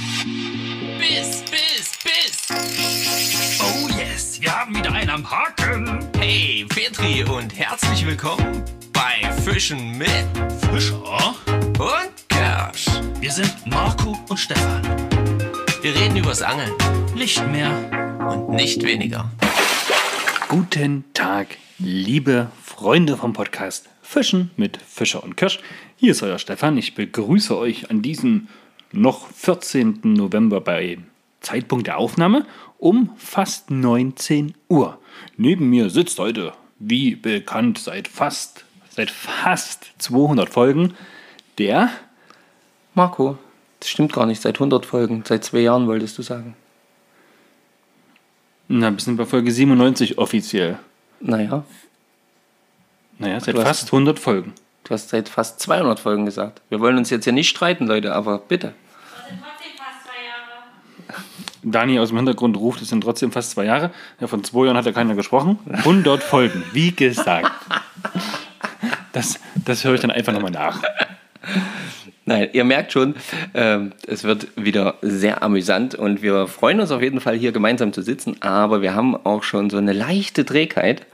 Biss, Biss, Biss. Oh yes, wir haben wieder einen am Haken. Hey, Petri und herzlich willkommen bei Fischen mit Fischer. und Kersch. Wir sind Marco und Stefan. Wir reden übers Angeln Nicht mehr. und nicht weniger. Guten Tag, liebe Freunde vom Podcast Fischen mit Fischer und Kirsch. Hier ist euer Stefan. Ich begrüße euch an diesem noch 14. November bei Zeitpunkt der Aufnahme um fast 19 Uhr. Neben mir sitzt heute, wie bekannt, seit fast, seit fast 200 Folgen, der Marco, das stimmt gar nicht. Seit 100 Folgen, seit zwei Jahren wolltest du sagen. na, wir sind bei Folge 97 offiziell. Naja, Naja, seit fast 100 Folgen. Du hast seit fast 200 Folgen gesagt. Wir wollen uns jetzt ja nicht streiten, Leute, aber bitte. sind trotzdem fast zwei Jahre. Dani aus dem Hintergrund ruft, es sind trotzdem fast zwei Jahre. Ja, von zwei Jahren hat ja keiner gesprochen. 100 Folgen, wie gesagt. Das, das höre ich dann einfach nochmal nach. Nein, ihr merkt schon, ähm, es wird wieder sehr amüsant und wir freuen uns auf jeden Fall hier gemeinsam zu sitzen, aber wir haben auch schon so eine leichte Trägheit.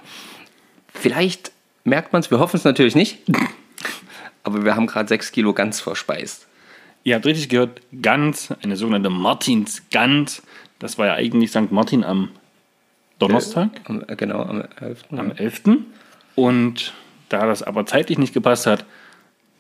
Vielleicht merkt man es, wir hoffen es natürlich nicht, aber wir haben gerade sechs Kilo ganz verspeist. Ihr habt richtig gehört, Gans, eine sogenannte Martinsgans. Das war ja eigentlich St. Martin am Donnerstag, Am, äh, genau, am 11. am 11. Und da das aber zeitlich nicht gepasst hat,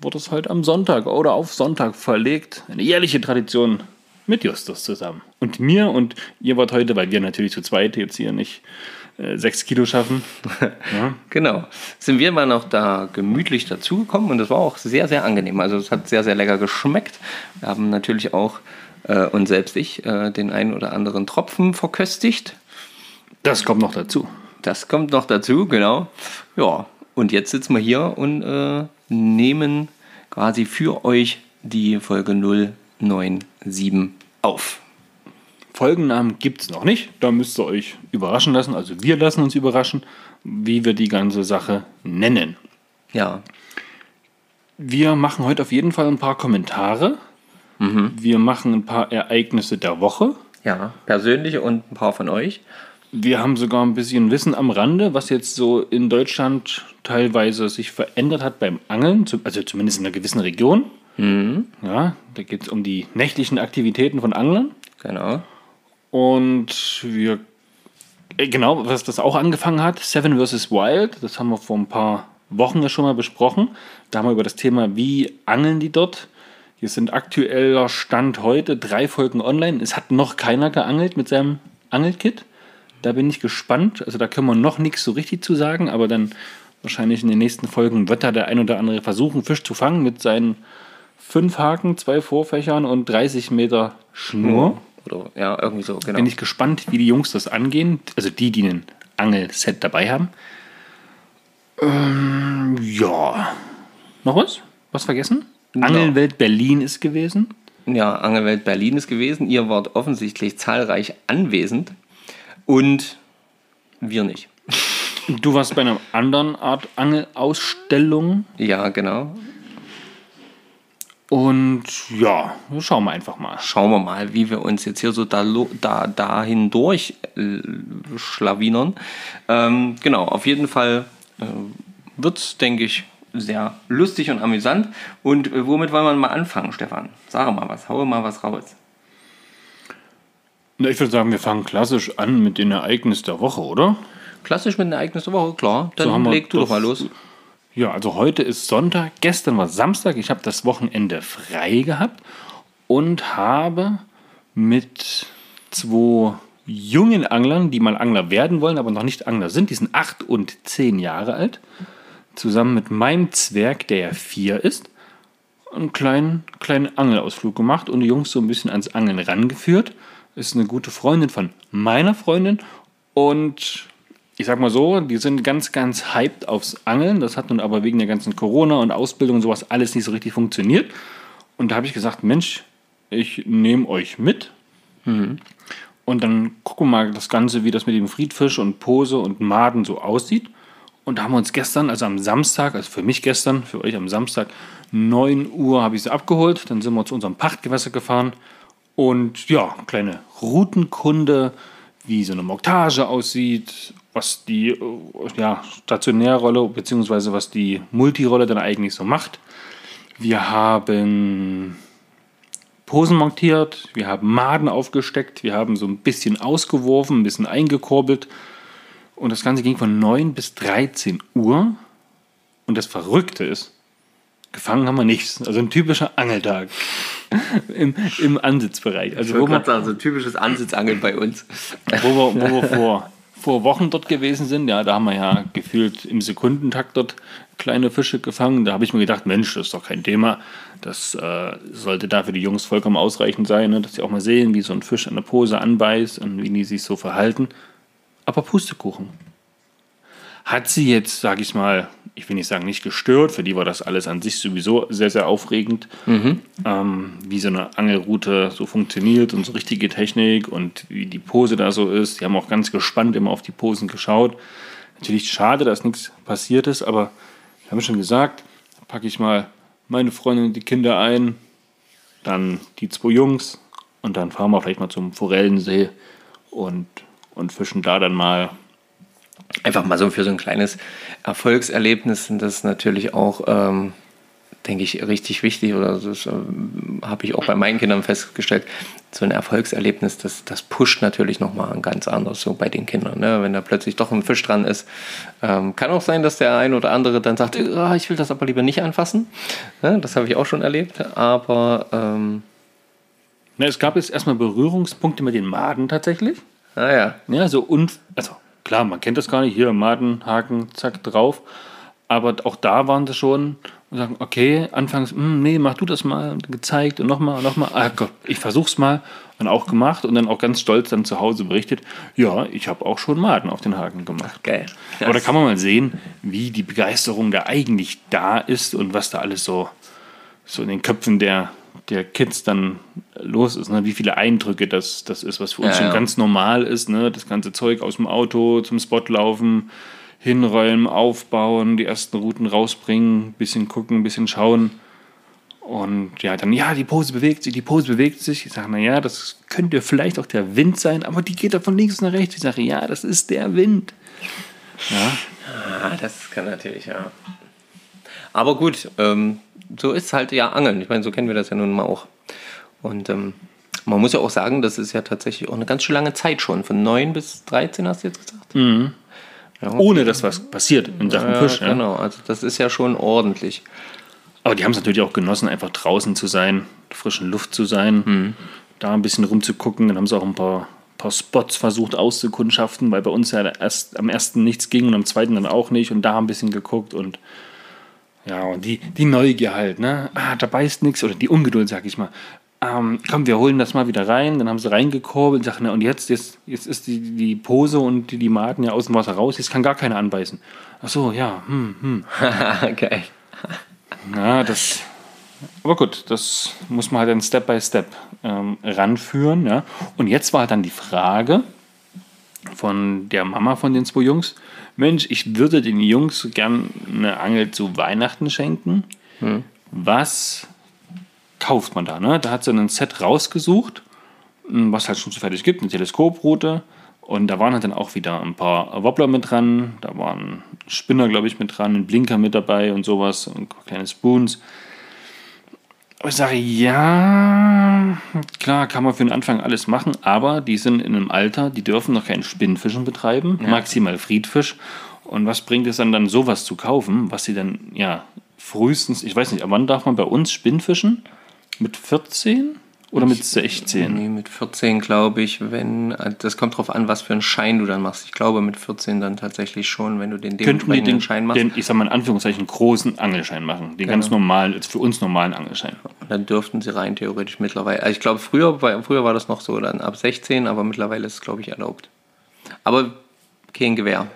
wurde es halt am Sonntag oder auf Sonntag verlegt. Eine jährliche Tradition mit Justus zusammen. Und mir und ihr wart heute, weil wir natürlich zu zweit jetzt hier nicht äh, sechs Kilo schaffen. Ja. Genau. Sind wir mal noch da gemütlich dazugekommen und das war auch sehr, sehr angenehm. Also es hat sehr, sehr lecker geschmeckt. Wir haben natürlich auch äh, und selbst ich äh, den einen oder anderen Tropfen verköstigt. Das kommt noch dazu. Das kommt noch dazu, genau. Ja, und jetzt sitzen wir hier und äh, nehmen quasi für euch die Folge 097 auf. Folgennamen gibt es noch nicht. Da müsst ihr euch überraschen lassen. Also wir lassen uns überraschen, wie wir die ganze Sache nennen. Ja, Wir machen heute auf jeden Fall ein paar Kommentare. Wir machen ein paar Ereignisse der Woche. ja, persönliche und ein paar von euch. Wir haben sogar ein bisschen Wissen am Rande, was jetzt so in Deutschland teilweise sich verändert hat beim Angeln, also zumindest in einer gewissen Region. Ja, da geht es um die nächtlichen Aktivitäten von Anglern. Genau. Und wir, äh, genau, was das auch angefangen hat, Seven vs. Wild, das haben wir vor ein paar Wochen ja schon mal besprochen. Da haben wir über das Thema, wie angeln die dort. Hier sind aktueller Stand heute drei Folgen online. Es hat noch keiner geangelt mit seinem Angelkit. Da bin ich gespannt. Also da können wir noch nichts so richtig zu sagen, aber dann wahrscheinlich in den nächsten Folgen wird da der ein oder andere versuchen, Fisch zu fangen mit seinen fünf Haken, zwei Vorfächern und 30 Meter Schnur. Oder ja, irgendwie so, genau. Bin ich gespannt, wie die Jungs das angehen. Also die, die ein Angelset dabei haben. Ähm, ja. Noch was? Was vergessen? Angelwelt Berlin ist gewesen. Ja, Angelwelt Berlin ist gewesen. Ihr wart offensichtlich zahlreich anwesend und wir nicht. Du warst bei einer anderen Art Angelausstellung. Ja, genau. Und ja, schauen wir einfach mal. Schauen wir mal, wie wir uns jetzt hier so da, da, dahin durch äh, schlawinern. Ähm, genau, auf jeden Fall äh, wird es, denke ich, sehr lustig und amüsant. Und äh, womit wollen wir mal anfangen, Stefan? Sag mal was, hau mal was raus. Na, Ich würde sagen, wir fangen klassisch an mit den Ereignissen der Woche, oder? Klassisch mit einem Ereignis der Woche, klar. Dann So leg du doch mal los. Ja, also heute ist Sonntag, gestern war Samstag. Ich habe das Wochenende frei gehabt und habe mit zwei jungen Anglern, die mal Angler werden wollen, aber noch nicht Angler sind, die sind acht und zehn Jahre alt, zusammen mit meinem Zwerg, der ja vier ist, einen kleinen, kleinen Angelausflug gemacht und die Jungs so ein bisschen ans Angeln rangeführt. Ist eine gute Freundin von meiner Freundin und ich sag mal so, die sind ganz, ganz hyped aufs Angeln. Das hat nun aber wegen der ganzen Corona und Ausbildung und sowas alles nicht so richtig funktioniert. Und da habe ich gesagt, Mensch, ich nehme euch mit. Und dann gucken wir mal das Ganze, wie das mit dem Friedfisch und Pose und Maden so aussieht. Und da haben wir uns gestern, also am Samstag, also für mich gestern, für euch am Samstag, 9 Uhr habe ich sie abgeholt. Dann sind wir zu unserem Pachtgewässer gefahren Und ja, kleine Routenkunde, wie so eine Montage aussieht, was die äh, ja, Stationärrolle bzw. was die Multirolle dann eigentlich so macht. Wir haben Posen montiert, wir haben Maden aufgesteckt, wir haben so ein bisschen ausgeworfen, ein bisschen eingekurbelt. Und das Ganze ging von 9 bis 13 Uhr. Und das Verrückte ist, gefangen haben wir nichts. Also ein typischer Angeltag im, im Ansitzbereich. Also wo gerade sagen, so ein typisches Ansitzangeln bei uns. wo wir, wo wir vor, vor Wochen dort gewesen sind, ja, da haben wir ja gefühlt im Sekundentakt dort kleine Fische gefangen. Da habe ich mir gedacht, Mensch, das ist doch kein Thema. Das äh, sollte da für die Jungs vollkommen ausreichend sein, ne? dass sie auch mal sehen, wie so ein Fisch an der Pose anbeißt und wie die sich so verhalten. Aber Pustekuchen. Hat sie jetzt, sage ich mal, ich will nicht sagen nicht gestört, für die war das alles an sich sowieso sehr, sehr aufregend, ähm, wie so eine Angelroute so funktioniert und so richtige Technik und wie die Pose da so ist. Die haben auch ganz gespannt immer auf die Posen geschaut. Natürlich schade, dass nichts passiert ist, aber wir haben schon gesagt, packe ich mal meine Freundin und die Kinder ein, dann die zwei Jungs und dann fahren wir vielleicht mal zum Forellensee und, und fischen da dann mal. Einfach mal so für so ein kleines Erfolgserlebnis sind das natürlich auch, ähm, denke ich, richtig wichtig. Oder das ähm, habe ich auch bei meinen Kindern festgestellt. So ein Erfolgserlebnis, das, das pusht natürlich nochmal ganz anders so bei den Kindern. Ne? Wenn da plötzlich doch ein Fisch dran ist. Ähm, kann auch sein, dass der ein oder andere dann sagt, "Ah, ich will das aber lieber nicht anfassen. Ne? Das habe ich auch schon erlebt. Aber ähm, Na, es gab jetzt erstmal Berührungspunkte mit den Maden tatsächlich. naja, Ja, so un also klar, man kennt das gar nicht. Hier Maden, Haken, zack, drauf. Aber auch da waren sie schon und sagen, okay, anfangs, hm, nee, mach du das mal, und gezeigt und nochmal und nochmal. Ah Gott, ich versuch's mal und auch gemacht und dann auch ganz stolz dann zu Hause berichtet, ja, ich habe auch schon Maden auf den Haken gemacht. geil. Aber da kann man mal sehen, wie die Begeisterung da eigentlich da ist und was da alles so, so in den Köpfen der, der Kids dann los ist. Ne? Wie viele Eindrücke das, das ist, was für uns Ja, schon ja. ganz normal ist. Ne? Das ganze Zeug aus dem Auto zum Spot laufen, hinräumen, aufbauen, die ersten Routen rausbringen, bisschen gucken, bisschen schauen. Und ja, dann, ja, die Pose bewegt sich, die Pose bewegt sich. Ich sage, naja, das könnte vielleicht auch der Wind sein, aber die geht da von links nach rechts. Ich sage, ja, das ist der Wind. Ja, Ah, das kann natürlich, ja. Aber gut, ähm, so ist halt ja Angeln. Ich meine, so kennen wir das ja nun mal auch. Und ähm, man muss ja auch sagen, das ist ja tatsächlich auch eine ganz schön lange Zeit schon. Von 9 bis 13 hast du jetzt gesagt? Ja, ohne dass was passiert in Sachen ja, Fisch. Ja. Genau, also das ist ja schon ordentlich. Aber die haben es natürlich auch genossen, einfach draußen zu sein, frischen Luft zu sein, da ein bisschen rumzugucken. Dann haben sie auch ein paar, paar Spots versucht auszukundschaften, weil bei uns ja erst, am ersten nichts ging und am zweiten dann auch nicht und da ein bisschen geguckt und ja, und die, die Neugier halt, ne? Ah, da beißt nichts oder die Ungeduld, sag ich mal. Ähm, komm, wir holen das mal wieder rein. Dann haben sie reingekurbelt und sagen, na, und jetzt, jetzt, jetzt ist die, die Pose und die, die Maden ja aus dem Wasser raus, jetzt kann gar keiner anbeißen. Ach so, ja, hm, hm. Geil. Ja, das. Aber gut, das muss man halt dann Step by Step ähm, ranführen. Ja. Und jetzt war halt dann die Frage von der Mama von den zwei Jungs: Mensch, ich würde den Jungs gern eine Angel zu Weihnachten schenken. Was kauft man da? Ne? Da hat sie ein Set rausgesucht, m, was halt schon so fertig gibt, eine Teleskoproute. Und da waren halt dann auch wieder ein paar Wobbler mit dran, da waren Spinner, glaube ich, mit dran, ein Blinker mit dabei und sowas und kleine Spoons. Aber ich sage, ja, klar, kann man für den Anfang alles machen, aber die sind in einem Alter, die dürfen noch keinen Spinnfischen betreiben, maximal Friedfisch. Und was bringt es dann, dann sowas zu kaufen, was sie dann, ja, frühestens, ich weiß nicht, wann darf man bei uns Spinnfischen? Mit 14 oder mit 16? Nee, mit 14 glaube ich, wenn, das kommt drauf an, was für einen Schein du dann machst. Ich glaube mit 14 dann tatsächlich schon, wenn du den dementsprechenden den, Schein machst. den, ich sag mal in Anführungszeichen, großen Angelschein machen. Den ganz normalen, jetzt für uns normalen Angelschein. Und dann dürften sie rein theoretisch mittlerweile. Also ich glaube, früher, war- früher war das noch so, dann ab 16, aber mittlerweile ist es, glaube ich, erlaubt. Aber kein Gewehr.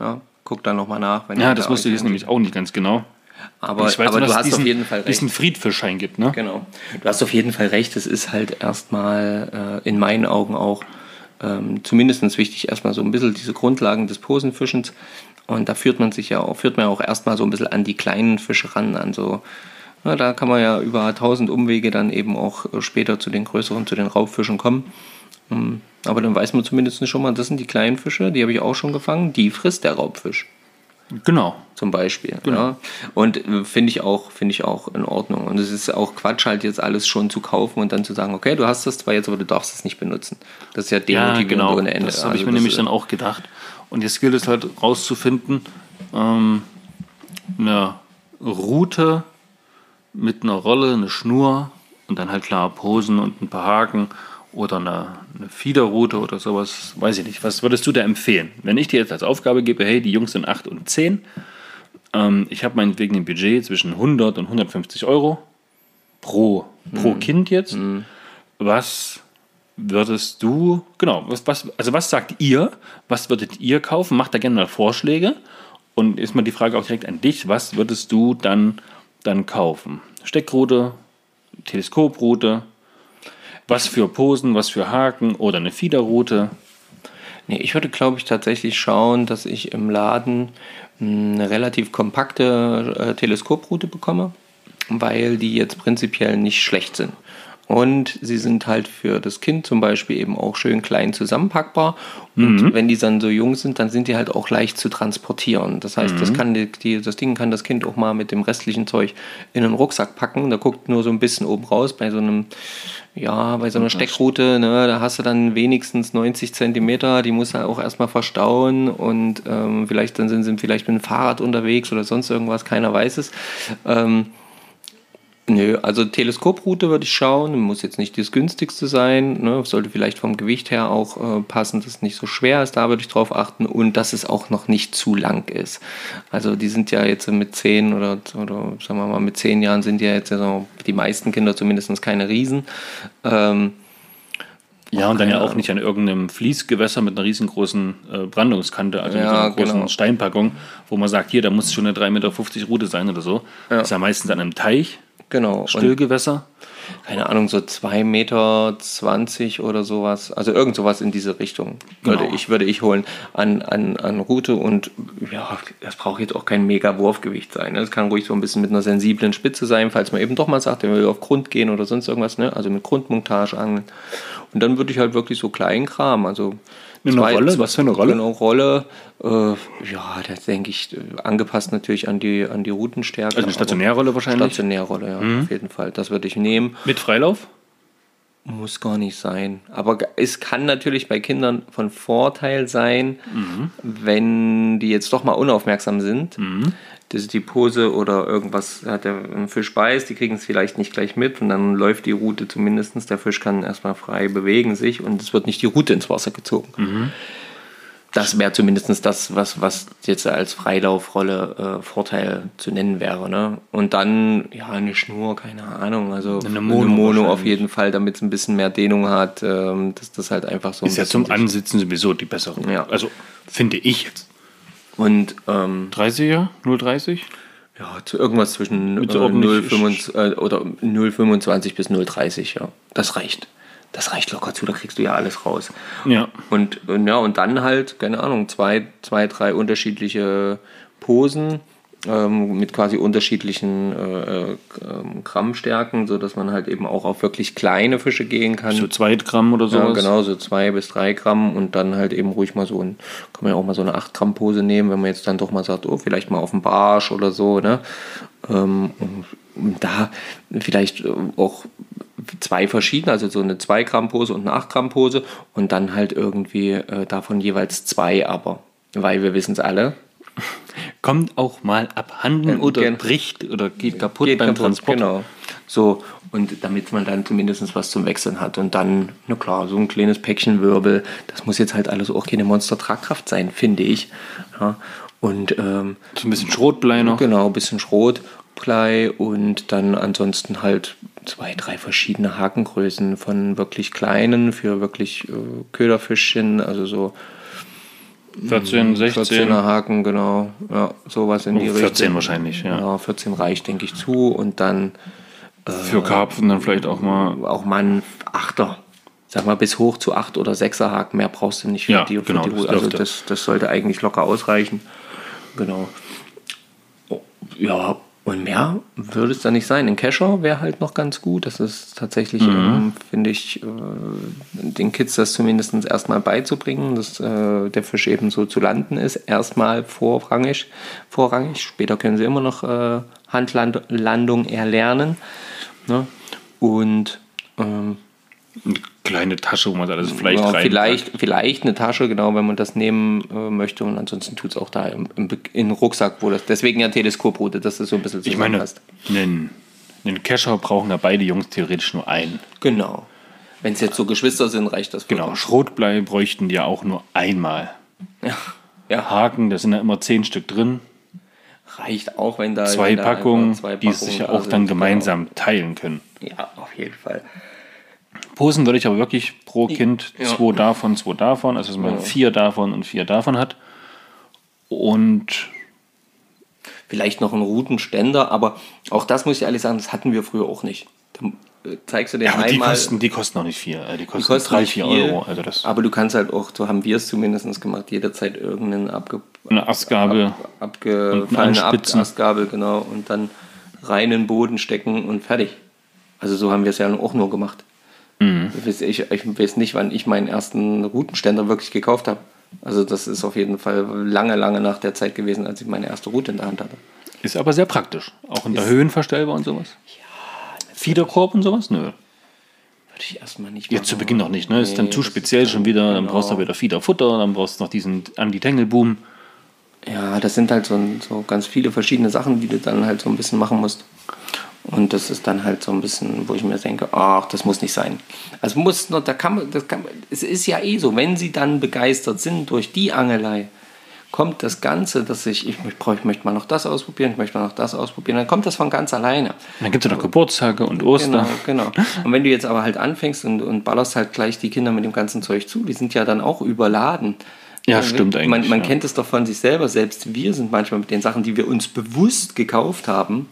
Ja, guck dann nochmal nach. Wenn Ja, das da wusste ich jetzt nämlich auch nicht ganz genau. Aber, ich weiß aber nur, du hast es diesen, auf jeden Fall recht. diesen Friedfischschein gibt, ne? Genau. Du hast auf jeden Fall recht. Es ist halt erstmal äh, in meinen Augen auch ähm, zumindest wichtig, erstmal so ein bisschen diese Grundlagen des Posenfischens. Und da führt man sich ja auch, führt man auch erstmal so ein bisschen an die kleinen Fische ran, an so Ja, da kann man ja über tausend Umwege dann eben auch äh, später zu den größeren, zu den Raubfischen kommen. Ähm, Aber dann weiß man zumindest schon mal, das sind die kleinen Fische, die habe ich auch schon gefangen, die frisst der Raubfisch Genau. zum Beispiel. Ja. Und äh, finde ich auch, finde ich auch in Ordnung. Und es ist auch Quatsch, halt jetzt alles schon zu kaufen und dann zu sagen, okay, du hast das zwar jetzt, aber du darfst es nicht benutzen. Das ist ja Ja, demotivierend genau. ohne Ende. Das habe ich Also mir das, nämlich dann auch gedacht. Und jetzt gilt es halt rauszufinden, ähm, eine Route mit einer Rolle, eine Schnur und dann halt klar Posen und ein paar Haken oder eine, eine Fiederroute oder sowas, weiß ich nicht. Was würdest du da empfehlen? Wenn ich dir jetzt als Aufgabe gebe, hey, die Jungs sind 8 und 10, ähm, ich habe meinetwegen ein Budget zwischen 100 und 150 Euro pro, pro Kind jetzt, was würdest du, genau, was, was, also was sagt ihr, was würdet ihr kaufen? Macht da gerne mal Vorschläge. Und ist mal die Frage auch direkt an dich, was würdest du dann, dann kaufen? Steckroute, Teleskoproute, was für Posen, was für Haken oder eine Fiederroute? Nee, ich würde, glaube ich, tatsächlich schauen, dass ich im Laden mh, eine relativ kompakte äh, Teleskoproute bekomme, weil die jetzt prinzipiell nicht schlecht sind. Und sie sind halt für das Kind zum Beispiel eben auch schön klein zusammenpackbar. Und wenn die dann so jung sind, dann sind die halt auch leicht zu transportieren. Das heißt, das, kann die, die, das Ding kann das Kind auch mal mit dem restlichen Zeug in einen Rucksack packen. Da guckt nur so ein bisschen oben raus. Bei so einem, ja, bei so einer Steckroute, ne, da hast du dann wenigstens 90 Zentimeter. Die muss er auch erstmal verstauen. Und ähm, vielleicht dann sind sie vielleicht mit dem Fahrrad unterwegs oder sonst irgendwas. Keiner weiß es. Ähm, Nö, also Teleskoproute würde ich schauen, muss jetzt nicht das günstigste sein, ne? sollte vielleicht vom Gewicht her auch äh, passen, dass es nicht so schwer ist, da würde ich drauf achten und dass es auch noch nicht zu lang ist. Also die sind ja jetzt mit 10 oder, oder sagen wir mal mit 10 Jahren sind ja jetzt so die meisten Kinder zumindest keine Riesen. Ähm, Ja, und dann ja auch nicht an irgendeinem Fließgewässer mit einer riesengroßen äh, Brandungskante, also mit so Ja, einer großen genau. Steinpackung, wo man sagt, hier, da muss schon eine 3,50 Meter Route sein oder so. Ja. ist ja meistens an einem Teich, genau. Stillgewässer. keine Ahnung, so 2,20 Meter oder sowas. Also irgend sowas in diese Richtung würde, Genau. ich, würde ich holen an, an, an Route. Und ja, das braucht jetzt auch kein mega Wurfgewicht sein. Ne? Das kann ruhig so ein bisschen mit einer sensiblen Spitze sein, falls man eben doch mal sagt, er will auf Grund gehen oder sonst irgendwas. Ne? Also mit Grundmontage angeln. Und dann würde ich halt wirklich so Kleinkram, also Eine Rolle? Was für eine Rolle? Genau, Rolle. Äh, ja, das denke ich, angepasst natürlich an die, an die Routenstärke. Also eine Stationärrolle wahrscheinlich? Stationärrolle, ja, auf jeden Fall. Das würde ich nehmen. Mit Freilauf? Muss gar nicht sein. Aber es kann natürlich bei Kindern von Vorteil sein, wenn die jetzt doch mal unaufmerksam sind. Das ist die Pose oder irgendwas hat der Fisch beißt, die kriegen es vielleicht nicht gleich mit und dann läuft die Route zumindest. Der Fisch kann erstmal frei bewegen sich und es wird nicht die Route ins Wasser gezogen. Das wäre zumindest das, was, was jetzt als Freilaufrolle äh, Vorteil zu nennen wäre. Ne? Und dann, ja, eine Schnur, keine Ahnung. Also Eine Mono auf wahrscheinlich. jeden Fall, damit es ein bisschen mehr Dehnung hat, ähm, dass das halt einfach so ein Ist ja zum Ansitzen sowieso die bessere. Ja. Also finde ich jetzt. Und ähm, 30er? 030? ja, zu irgendwas zwischen Mit äh, so ordentlich 0,25 äh, oder 0,25 bis 0,30, ja. Das reicht. Das reicht locker zu, da kriegst du ja alles raus. Ja. Und, und ja, und dann halt, keine Ahnung, zwei, zwei drei unterschiedliche Posen ähm, mit quasi unterschiedlichen äh, äh, ähm, Grammstärken, sodass man halt eben auch auf wirklich kleine Fische gehen kann. So 2 Gramm oder Ja, sowas. genau, so zwei bis drei Gramm und dann halt eben ruhig mal so ein, kann man ja auch mal so eine 8 Gramm Pose nehmen, wenn man jetzt dann doch mal sagt, oh, vielleicht mal auf den Barsch oder so, ne? Ähm, und, und da vielleicht auch zwei verschiedene, also so eine 2 Gramm Pose und eine 8 Gramm Pose und dann halt irgendwie äh, davon jeweils zwei aber. Weil wir wissen es alle, Kommt auch mal abhanden oder gen- bricht oder geht kaputt geht beim kaputt, Transport. Genau. So, und damit man dann zumindest was zum Wechseln hat. Und dann, na klar, so ein kleines Päckchen Wirbel, das muss jetzt halt alles auch keine Monster-Tragkraft sein, finde ich. Ja, und ähm, So ein bisschen Schrotblei noch. genau, ein bisschen Schrotblei und dann ansonsten halt zwei, drei verschiedene Hakengrößen von wirklich kleinen für wirklich äh, Köderfischchen, also so 14, 16. 14er Haken, genau. Ja, sowas in Oh, die 14 Richtung. wahrscheinlich, ja. Ja, 14 reicht, denke ich, zu. Und dann Für Karpfen dann vielleicht auch mal. auch mal ein Achter. Sag mal, bis hoch zu 8 oder 6er Haken. Mehr brauchst du nicht für Ja, die, für genau, die das. Also das, das sollte eigentlich locker ausreichen. Genau. Ja, Und mehr würde es da nicht sein. Ein Kescher wäre halt noch ganz gut. Das ist tatsächlich, ähm, finde ich, äh, den Kids das zumindest erstmal beizubringen, dass äh, der Fisch eben so zu landen ist. Erstmal vorrangig, vorrangig. Später können sie immer noch äh, Handlandung erlernen. Ne? Und ähm, kleine Tasche, wo man alles vielleicht ja, rein vielleicht, vielleicht eine Tasche, genau, wenn man das nehmen äh, möchte. Und ansonsten tut es auch da im, im, den Rucksack, wo das. Deswegen ja Teleskoproute, dass das so ein bisschen Ich meine, einen, einen Kescher brauchen ja beide Jungs theoretisch nur einen. Genau. Wenn es jetzt so Geschwister sind, reicht das Genau, vollkommen. Schrotblei bräuchten die ja auch nur einmal. Ja. ja, Haken, da sind ja immer zehn Stück drin. reicht auch, wenn da Zwei wenn da Packungen, zwei die es sich ja Packungen auch da dann sind. gemeinsam teilen können. Genau. Ja, auf jeden Fall. Posen würde ich aber wirklich pro Kind Ja. zwei davon, zwei davon, also dass man vier davon und vier davon hat. Und Vielleicht noch einen Routenständer, aber auch das muss ich ehrlich sagen, das hatten wir früher auch nicht. Da äh, zeigst du den ja, aber die einmal. kosten, die kosten noch nicht viel. äh, Die kosten, Die kosten drei, vier viel, Euro. Also das aber du kannst halt auch, so haben wir es zumindest gemacht, jederzeit irgendeinen abge eine Astgabel. ab, abgefallene Ab anspitzen. Astgabel, genau, und dann rein in den Boden stecken und fertig. Also so haben wir es ja auch nur gemacht. Mhm. Ich, weiß, ich, ich weiß nicht, wann ich meinen ersten Routenständer wirklich gekauft habe. Also das ist auf jeden Fall lange, lange nach der Zeit gewesen, als ich meine erste Route in der Hand hatte. Ist aber sehr praktisch. Auch in der Höhen verstellbar und sowas. Ja. Fiederkorb und sowas? Nö. Würde ich erstmal nicht Jetzt zu machen. Beginn noch nicht, ne? Ist dann Nee, zu speziell schon wieder. Dann genau. brauchst du wieder Fiederfutter, dann brauchst du noch diesen Anti-Tangle-Boom. Ja, das sind halt so, so ganz viele verschiedene Sachen, die du dann halt so ein bisschen machen musst. Und das ist dann halt so ein bisschen, wo ich mir denke, ach, das muss nicht sein. Also muss noch, da kann man, das kann man, es ist ja eh so, wenn sie dann begeistert sind durch die Angelei, kommt das Ganze, dass ich, ich, möchte- ich möchte mal noch das ausprobieren, ich möchte mal noch das ausprobieren, dann kommt das von ganz alleine. Und dann gibt es ja noch Geburtstage und Ostern. Genau, genau. Und wenn du jetzt aber halt anfängst und, und ballerst halt gleich die Kinder mit dem ganzen Zeug zu, die sind ja dann auch überladen. Ja, stimmt eigentlich, Man, man ja. kennt es doch von sich selber. Selbst wir sind manchmal mit den Sachen, die wir uns bewusst gekauft haben,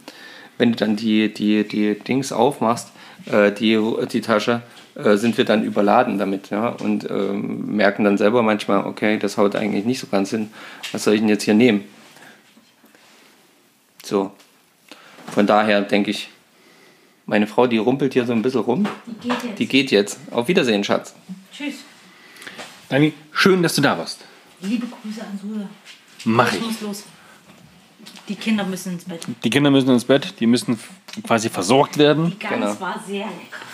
wenn du dann die, die, die Dings aufmachst, äh, die, die Tasche, äh, sind wir dann überladen damit. Ja? Und ähm, merken dann selber manchmal, okay, das haut eigentlich nicht so ganz hin. Was soll ich denn jetzt hier nehmen? So. Von daher denke ich, meine Frau, die rumpelt hier so ein bisschen rum. Die geht jetzt. Die geht jetzt. Auf Wiedersehen, Schatz. Tschüss. Dani, schön, dass du da warst. Liebe Grüße an Sude. Mach Ich ich. muss los. Die Kinder müssen ins Bett. Die Kinder müssen ins Bett, die müssen quasi versorgt werden. Die Gans Genau. war sehr lecker.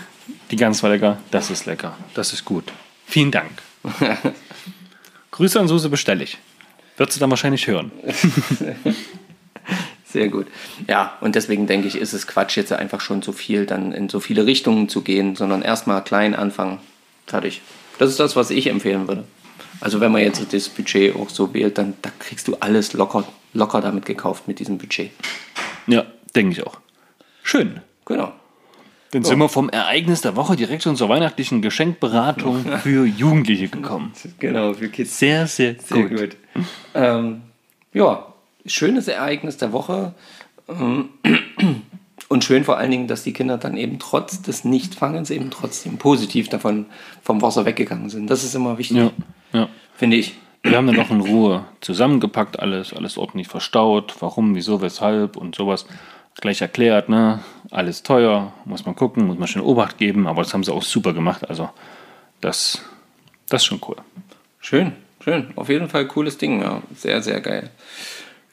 Die Gans war lecker. Das ist lecker. Das ist gut. Vielen Dank. Grüße an Suse bestelle ich. Wird sie dann wahrscheinlich hören. Sehr gut. Ja, und deswegen denke ich, ist es Quatsch, jetzt einfach schon so viel dann in so viele Richtungen zu gehen, sondern erstmal klein anfangen. Fertig. Das ist das, was ich empfehlen würde. Also wenn man jetzt das Budget auch so wählt, dann da kriegst du alles locker, locker damit gekauft mit diesem Budget. Ja, denke ich auch. Schön. Genau. Dann sind wir vom Ereignis der Woche direkt schon zur weihnachtlichen Geschenkberatung für Jugendliche gekommen. Genau, für Kids. Sehr, sehr, Sehr gut. gut. Ähm, ja, schönes Ereignis der Woche. Ähm, Und schön vor allen Dingen, dass die Kinder dann eben trotz des Nichtfangens eben trotzdem positiv davon vom Wasser weggegangen sind. Das ist immer wichtig, Ja, ja. finde ich. Wir haben dann noch in Ruhe zusammengepackt, alles, alles ordentlich verstaut, warum, wieso, weshalb und sowas. Gleich erklärt, ne? Alles teuer, muss man gucken, muss man schön Obacht geben, aber das haben sie auch super gemacht. Also, das, das ist schon cool. Schön, schön. Auf jeden Fall cooles Ding, ja. Sehr, sehr geil.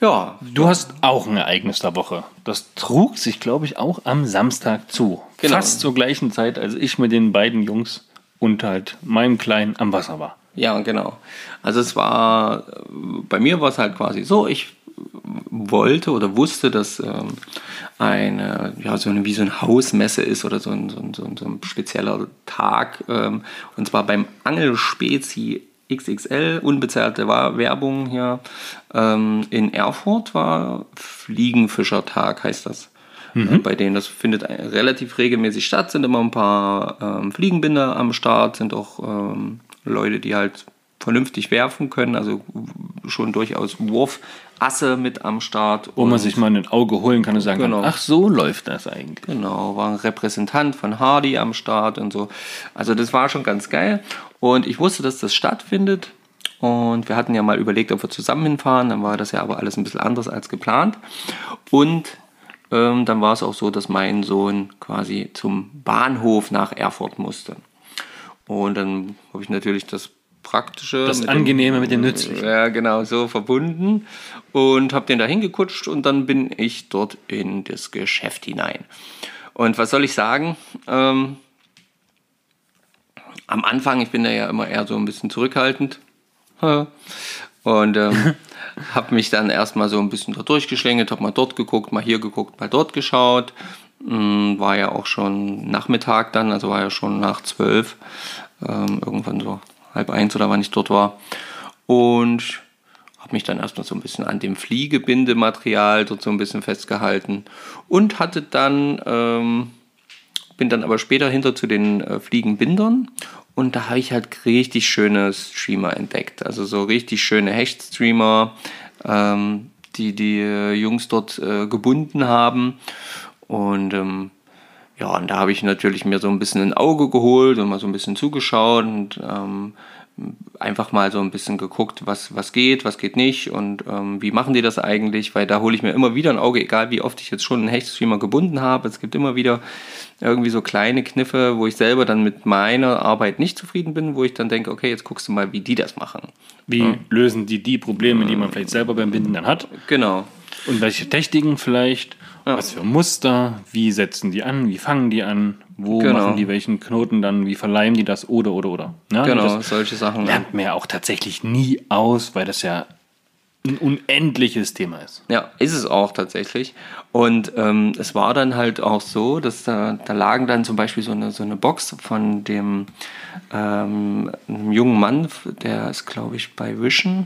Ja, Du hast auch ein Ereignis der Woche. Das trug sich, glaube ich, auch am Samstag zu. Genau. Fast zur gleichen Zeit, als ich mit den beiden Jungs und halt meinem Kleinen am Wasser war. Ja, genau. Also es war, bei mir war es halt quasi so, ich wollte oder wusste, dass ähm, eine, ja, so eine, wie so eine Hausmesse ist oder so ein, so ein, so ein, so ein spezieller Tag. Ähm, und zwar beim Angelspezi XXL, unbezahlte Werbung hier. Ähm, in Erfurt war Fliegenfischertag, heißt das. Äh, Bei denen das findet relativ regelmäßig statt, sind immer ein paar ähm, Fliegenbinder am Start, sind auch ähm, Leute, die halt vernünftig werfen können, also schon durchaus Wurfasse mit am Start. Wo man sich mal in ein Auge holen kann und sagen Genau. kann, ach, so läuft das eigentlich. Genau, war ein Repräsentant von Hardy am Start und so. Also das war schon ganz geil. Und ich wusste, dass das stattfindet. Und wir hatten ja mal überlegt, ob wir zusammen hinfahren. Dann war das ja aber alles ein bisschen anders als geplant. Und ähm, dann war es auch so, dass mein Sohn quasi zum Bahnhof nach Erfurt musste. Und dann habe ich natürlich das Praktische. Das mit Angenehme mit dem Nützlichen. Ja, genau, so verbunden. Und habe den da hingekutscht und dann bin ich dort in das Geschäft hinein. Und was soll ich sagen? Ähm, am Anfang, ich bin da ja immer eher so ein bisschen zurückhaltend. Und ähm, habe mich dann erstmal so ein bisschen da durchgeschlängelt, habe mal dort geguckt, mal hier geguckt, mal dort geschaut. Mm, War ja auch schon Nachmittag dann, also war ja schon nach zwölf, ähm, irgendwann so halb eins oder wann ich dort war. Und habe mich dann erstmal so ein bisschen an dem Fliegebindematerial dort so ein bisschen festgehalten und hatte dann, ähm, bin dann aber später hinter zu den äh, Fliegenbindern und da habe ich halt richtig schöne Streamer entdeckt. Also so richtig schöne Hechtstreamer, ähm, die die äh, Jungs dort äh, gebunden haben. Und ähm, ja, und da habe ich natürlich mir so ein bisschen ein Auge geholt und mal so ein bisschen zugeschaut und ähm, einfach mal so ein bisschen geguckt, was, was geht, was geht nicht und ähm, wie machen die das eigentlich, weil da hole ich mir immer wieder ein Auge, egal wie oft ich jetzt schon einen Hechtstreamer gebunden habe. Es gibt immer wieder irgendwie so kleine Kniffe, wo ich selber dann mit meiner Arbeit nicht zufrieden bin, wo ich dann denke, okay, jetzt guckst du mal, wie die das machen. Wie lösen die die Probleme, die man vielleicht selber beim Binden dann hat? Genau. Und welche Techniken vielleicht? Was für Muster? Wie setzen die an? Wie fangen die an? Wo Genau. machen die welchen Knoten dann? Wie verleihen die das? Oder, oder, oder. Ja, Genau, Das solche Sachen. lernt man ja auch tatsächlich nie aus, weil das ja ein unendliches Thema ist. Ja, ist es auch tatsächlich. Und ähm, es war dann halt auch so, dass da, da lagen dann zum Beispiel so eine, so eine Box von dem ähm, jungen Mann, der ist, glaube ich, bei Vision.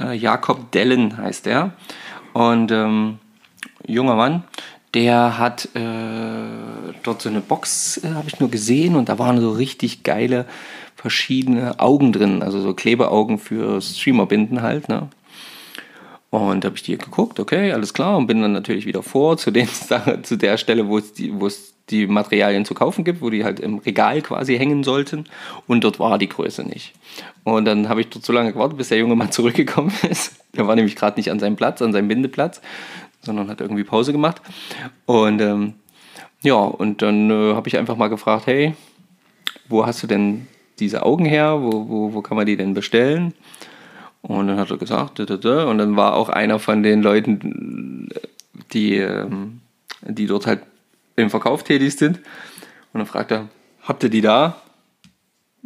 Äh, Jakob Dellen heißt er. Und ähm, junger Mann, der hat äh, dort so eine Box, äh, habe ich nur gesehen, und da waren so richtig geile verschiedene Augen drin, also so Klebeaugen für Streamerbinden halt, ne? Und habe ich die geguckt, okay, alles klar, und bin dann natürlich wieder vor zu, den, zu der Stelle, wo es, die, die Materialien zu kaufen gibt, wo die halt im Regal quasi hängen sollten. Und dort war die Größe nicht. Und dann habe ich dort so lange gewartet, bis der junge Mann zurückgekommen ist. Der war nämlich gerade nicht an seinem Platz, an seinem Bindeplatz, sondern hat irgendwie Pause gemacht. Und ähm, ja, und dann äh, habe ich einfach mal gefragt, hey, wo hast du denn diese Augen her? Wo, wo, wo kann man die denn bestellen? Und dann hat er gesagt, da, da, da. und dann war auch einer von den Leuten, die, ähm, die dort halt im Verkauf tätig sind. Und dann fragt er, habt ihr die da?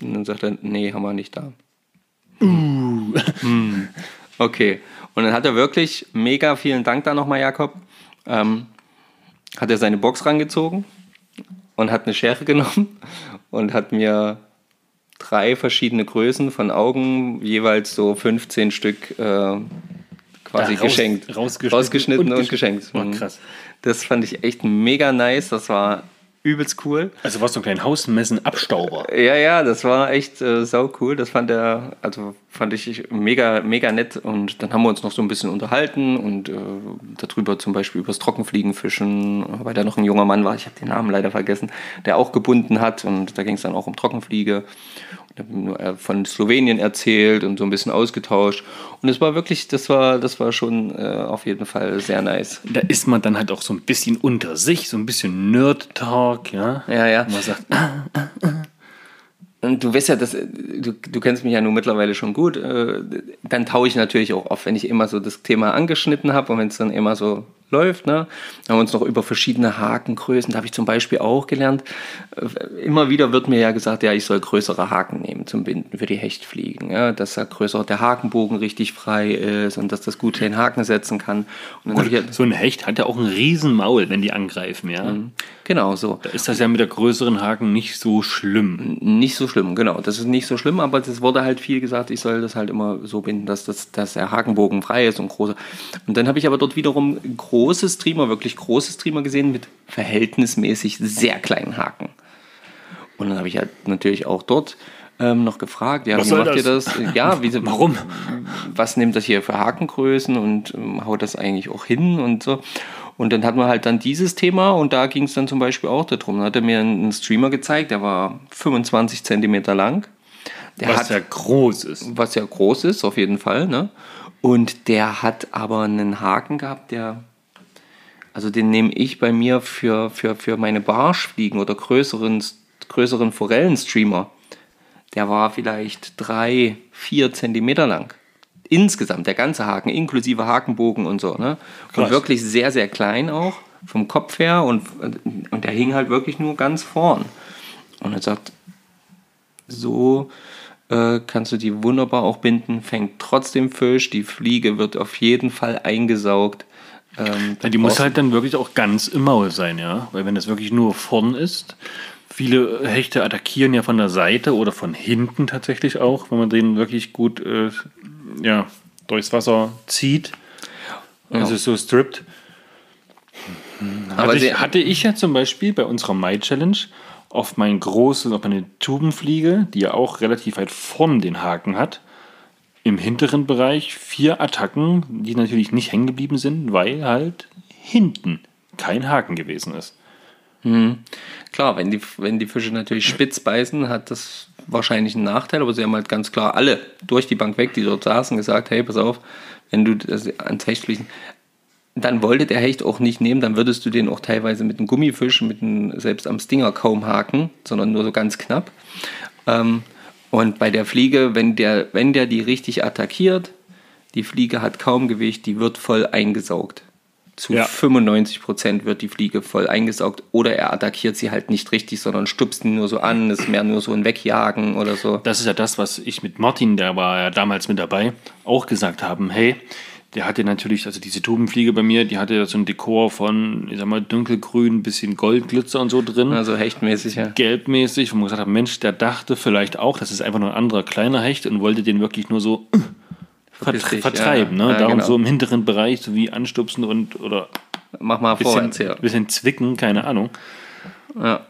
Und dann sagt er, nee, haben wir nicht da. Hm. Okay. Und dann hat er wirklich, mega vielen Dank da nochmal, Jakob, ähm, hat er seine Box rangezogen und hat eine Schere genommen und hat mir drei verschiedene Größen von Augen, jeweils so 15 Stück äh, quasi raus- geschenkt. rausgeschnitten rausgeschnitten und und, gesch- geschenkt. Oh, Mhm. krass. Das fand ich echt mega nice. Das war übelst cool. Also was so ein kleiner Hausmessen-Abstauber. Ja, ja, das war echt äh, sau cool. Das fand er, also fand ich mega, mega nett. Und dann haben wir uns noch so ein bisschen unterhalten und äh, darüber zum Beispiel übers Trockenfliegenfischen, weil da noch ein junger Mann war, ich habe den Namen leider vergessen, der auch gebunden hat. Und da ging es dann auch um Trockenfliege. Und habe nur äh, von Slowenien erzählt und so ein bisschen ausgetauscht. Und es war wirklich, das war, das war schon äh, auf jeden Fall sehr nice. Da ist man dann halt auch so ein bisschen unter sich, so ein bisschen Nerd-Talk, ja. Ja, ja. Und man sagt, Und du weißt ja, dass, du, du kennst mich ja nun mittlerweile schon gut. Äh, dann taue ich natürlich auch auf, wenn ich immer so das Thema angeschnitten habe und wenn es dann immer so läuft. Ne? Haben wir uns noch über verschiedene Hakengrößen, da habe ich zum Beispiel auch gelernt. äh, Immer wieder wird mir ja gesagt, ja, ich soll größere Haken nehmen zum Binden für die Hechtfliegen. Ja? Dass da größer der Hakenbogen richtig frei ist und dass das gut den Haken setzen kann. Ja, so ein Hecht hat ja auch ein Riesenmaul, wenn die angreifen, ja. genau so. Da ist das ja mit der größeren Haken nicht so schlimm. Nicht so schlimm, genau. Das ist nicht so schlimm, aber es wurde halt viel gesagt, ich soll das halt immer so binden, dass, das, dass der Hakenbogen frei ist und große. Und dann habe ich aber dort wiederum große Streamer, wirklich große Streamer gesehen mit verhältnismäßig sehr kleinen Haken. Und dann habe ich halt natürlich auch dort ähm, noch gefragt, ja, Was wie macht ihr das? das? Ja, wie, Warum? was nimmt das hier für Hakengrößen und ähm, haut das eigentlich auch hin und so. Und dann hatten wir halt dann dieses Thema und da ging es dann zum Beispiel auch darum. Da hat er mir einen Streamer gezeigt, der war 25 Zentimeter lang. Der Was hat, ja groß ist. was ja groß ist, auf jeden Fall. Ne? Und der hat aber einen Haken gehabt, der, Also den nehme ich bei mir für, für, für meine Barschfliegen oder größeren, größeren Forellenstreamer. Der war vielleicht drei, vier Zentimeter lang. Insgesamt, der ganze Haken, inklusive Hakenbogen und so. Ne? Und wirklich sehr, sehr klein auch, vom Kopf her. Und, und der hing halt wirklich nur ganz vorn. Und er sagt, so äh, kannst du die wunderbar auch binden, fängt trotzdem Fisch, die Fliege wird auf jeden Fall eingesaugt. Ähm, Ja, die muss halt dann wirklich auch ganz im Maul sein, ja. Weil wenn das wirklich nur vorn ist, viele Hechte attackieren ja von der Seite oder von hinten tatsächlich auch, wenn man den wirklich gut äh, ja, durchs Wasser zieht. Also ist so strippt. Aber Hatte ich, hatte ich ja zum Beispiel bei unserer Mai-Challenge auf mein großes, auf meine Tubenfliege, die ja auch relativ weit vorn den Haken hat, im hinteren Bereich vier Attacken, die natürlich nicht hängen geblieben sind, weil halt hinten kein Haken gewesen ist. Klar, wenn die, wenn die Fische natürlich spitz beißen, hat das wahrscheinlich einen Nachteil, aber sie haben halt ganz klar alle durch die Bank weg, die dort saßen, gesagt, hey, pass auf, wenn du das ans Hecht fliegen, dann wollte der Hecht auch nicht nehmen, dann würdest du den auch teilweise mit einem Gummifisch, mit einem, selbst am Stinger kaum haken, sondern nur so ganz knapp. Ähm, und bei der Fliege, wenn der, wenn der die richtig attackiert, die Fliege hat kaum Gewicht, die wird voll eingesaugt. Zu Ja. 95 Prozent wird die Fliege voll eingesaugt oder er attackiert sie halt nicht richtig, sondern stupst ihn nur so an, ist mehr nur so ein Wegjagen oder so. Das ist ja das, was ich mit Martin, der war ja damals mit dabei, auch gesagt haben. Hey, der hatte natürlich, also diese Tubenfliege bei mir, die hatte so ein Dekor von, ich sag mal, dunkelgrün, bisschen Goldglitzer und so drin. Also hechtmäßig, ja. gelbmäßig, wo man gesagt hat, Mensch, der dachte vielleicht auch, das ist einfach nur ein anderer kleiner Hecht und wollte den wirklich nur so vertre dich, vertreiben. ja. Ne? Ja, Darum genau. so im hinteren Bereich, so wie anstupsen und oder Mach mal bisschen, vorwärts, ja. bisschen zwicken, keine Ahnung. ja.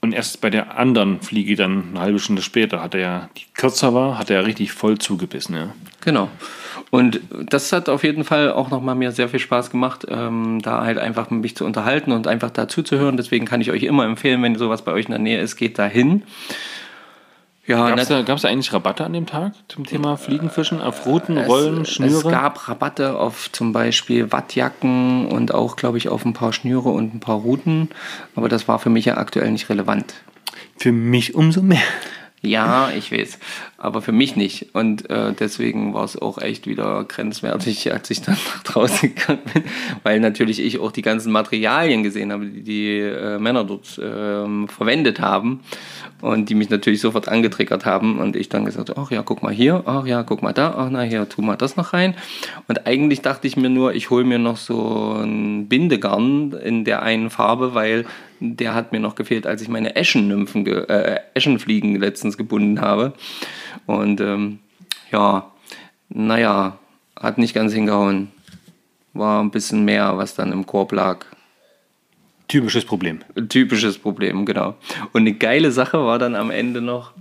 Und erst bei der anderen Fliege dann eine halbe Stunde später, hat er ja, die kürzer war, hat er richtig voll zugebissen. Ja. Genau. Und das hat auf jeden Fall auch nochmal mir sehr viel Spaß gemacht, ähm, da halt einfach mit mich zu unterhalten und einfach dazu zu hören. Deswegen kann ich euch immer empfehlen, wenn sowas bei euch in der Nähe ist, geht da hin. Ja, Gab es da, gab's da eigentlich Rabatte an dem Tag zum Thema Fliegenfischen? Auf Routen, Rollen, es, Schnüre? es gab Rabatte auf zum Beispiel Wattjacken und auch, glaube ich, auf ein paar Schnüre und ein paar Routen. Aber das war für mich ja aktuell nicht relevant. Für mich umso mehr. Ja, ich weiß, aber für mich nicht. Und äh, deswegen war es auch echt wieder grenzwertig, als ich dann nach draußen gegangen bin, weil natürlich ich auch die ganzen Materialien gesehen habe, die die äh, Männer dort ähm, verwendet haben und die mich natürlich sofort angetriggert haben und ich dann gesagt, ach ja, guck mal hier, ach ja, guck mal da, ach na hier, tu mal das noch rein. Und eigentlich dachte ich mir nur, ich hole mir noch so ein Bindegarn in der einen Farbe, weil der hat mir noch gefehlt, als ich meine Eschennymphen, äh, Eschenfliegen letztens gebunden habe. Und ähm, ja, naja, hat nicht ganz hingehauen. War ein bisschen mehr, was dann im Korb lag. Typisches Problem. Typisches Problem, genau. Und eine geile Sache war dann am Ende noch,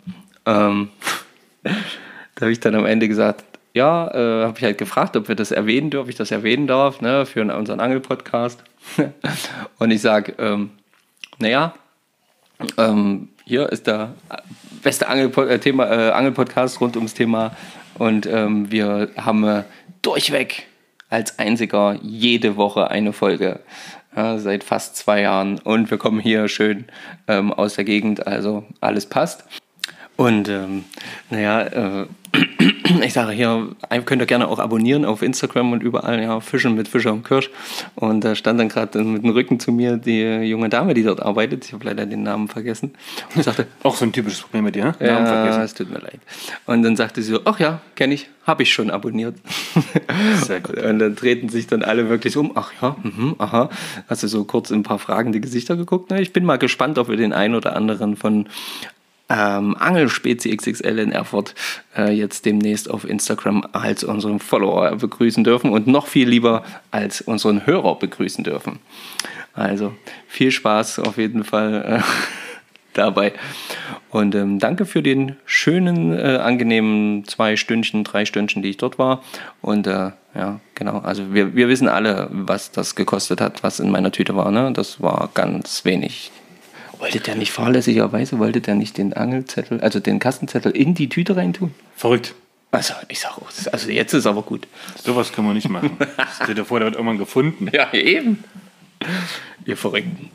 ähm, da habe ich dann am Ende gesagt, ja, äh, habe ich halt gefragt, ob wir das erwähnen dürfen, ob ich das erwähnen darf, ne, für unseren Angel-Podcast. Und ich sage, ähm, naja, ähm, hier ist der beste Angelpo äh, Thema, äh, Angelpodcast rund ums Thema und ähm, wir haben äh, durchweg als einziger jede Woche eine Folge. Ja, seit fast zwei Jahren und wir kommen hier schön ähm, aus der Gegend, also alles passt. Und ähm, naja, äh, ich sage hier, könnt ihr gerne auch abonnieren auf Instagram und überall, ja, Fischen mit Fischer und Kirsch. Und da stand dann gerade mit dem Rücken zu mir die junge Dame, die dort arbeitet. Ich habe leider den Namen vergessen. Und sagte, Auch so ein typisches Problem mit dir, ne? Namen ja, vergessen. es tut mir leid. Und dann sagte sie so, ach ja, kenne ich, habe ich schon abonniert. Sehr gut. Und dann treten sich dann alle wirklich um, ach ja, mhm, aha. Hast du so kurz in ein paar fragende Gesichter geguckt? Na, ich bin mal gespannt, ob wir den einen oder anderen von ähm, Angelspezi XXL in Erfurt äh, jetzt demnächst auf Instagram als unseren Follower begrüßen dürfen und noch viel lieber als unseren Hörer begrüßen dürfen. Also viel Spaß auf jeden Fall äh, dabei. Und ähm, danke für den schönen, äh, angenehmen zwei Stündchen, drei Stündchen, die ich dort war. Und äh, ja, genau. Also wir, wir wissen alle, was das gekostet hat, was in meiner Tüte war. Ne? Das war ganz wenig. Wollte der nicht fahrlässigerweise, wollte der nicht den Angelzettel, also den Kastenzettel in die Tüte reintun? Verrückt. Also ich sag auch, das- also jetzt ist aber gut. Sowas können wir nicht machen. Stell dir vor, der wird irgendwann gefunden. Ja, eben. Ihr Verrückten.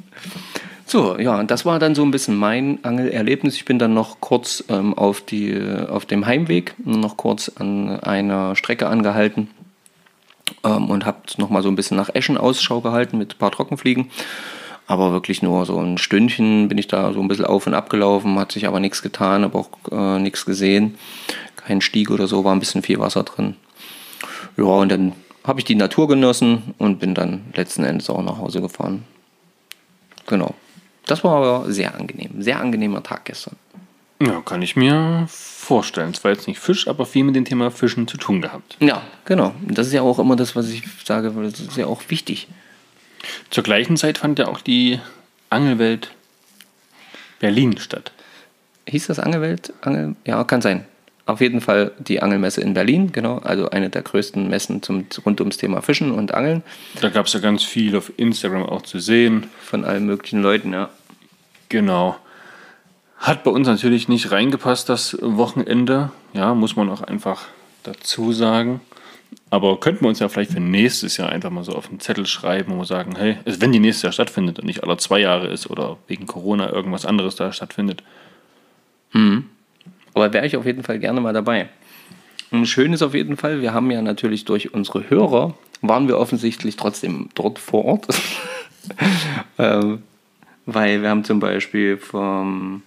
So, ja, und das war dann so ein bisschen mein Angelerlebnis. Ich bin dann noch kurz ähm, auf, die, auf dem Heimweg noch kurz an einer Strecke angehalten ähm, und habe noch mal so ein bisschen nach Eschen Ausschau gehalten mit ein paar Trockenfliegen. Aber wirklich nur so ein Stündchen bin ich da so ein bisschen auf und ab gelaufen, hat sich aber nichts getan, habe auch äh, nichts gesehen. Kein Stieg oder so, war ein bisschen viel Wasser drin. Ja, und dann habe ich die Natur genossen und bin dann letzten Endes auch nach Hause gefahren. Genau. Das war aber sehr angenehm. Sehr angenehmer Tag gestern. Ja, kann ich mir vorstellen. Es war jetzt nicht Fisch, aber viel mit dem Thema Fischen zu tun gehabt. Ja, genau. Das ist ja auch immer das, was ich sage, weil das ist ja auch wichtig. Zur gleichen Zeit fand ja auch die Angelwelt Berlin statt. Hieß das Angelwelt? Angel? Ja, kann sein. Auf jeden Fall die Angelmesse in Berlin, genau. Also eine der größten Messen zum, rund ums Thema Fischen und Angeln. Da gab es ja ganz viel auf Instagram auch zu sehen. Von allen möglichen Leuten, ja. Genau. Hat bei uns natürlich nicht reingepasst, das Wochenende. Ja, muss man auch einfach dazu sagen. Aber könnten wir uns ja vielleicht für nächstes Jahr einfach mal so auf einen Zettel schreiben, wir sagen, hey, also wenn die nächstes Jahr stattfindet und nicht alle zwei Jahre ist oder wegen Corona irgendwas anderes da stattfindet. Aber wäre ich auf jeden Fall gerne mal dabei. Und schön ist auf jeden Fall, wir haben ja natürlich durch unsere Hörer, waren wir offensichtlich trotzdem dort vor Ort. ähm, weil wir haben zum Beispiel vom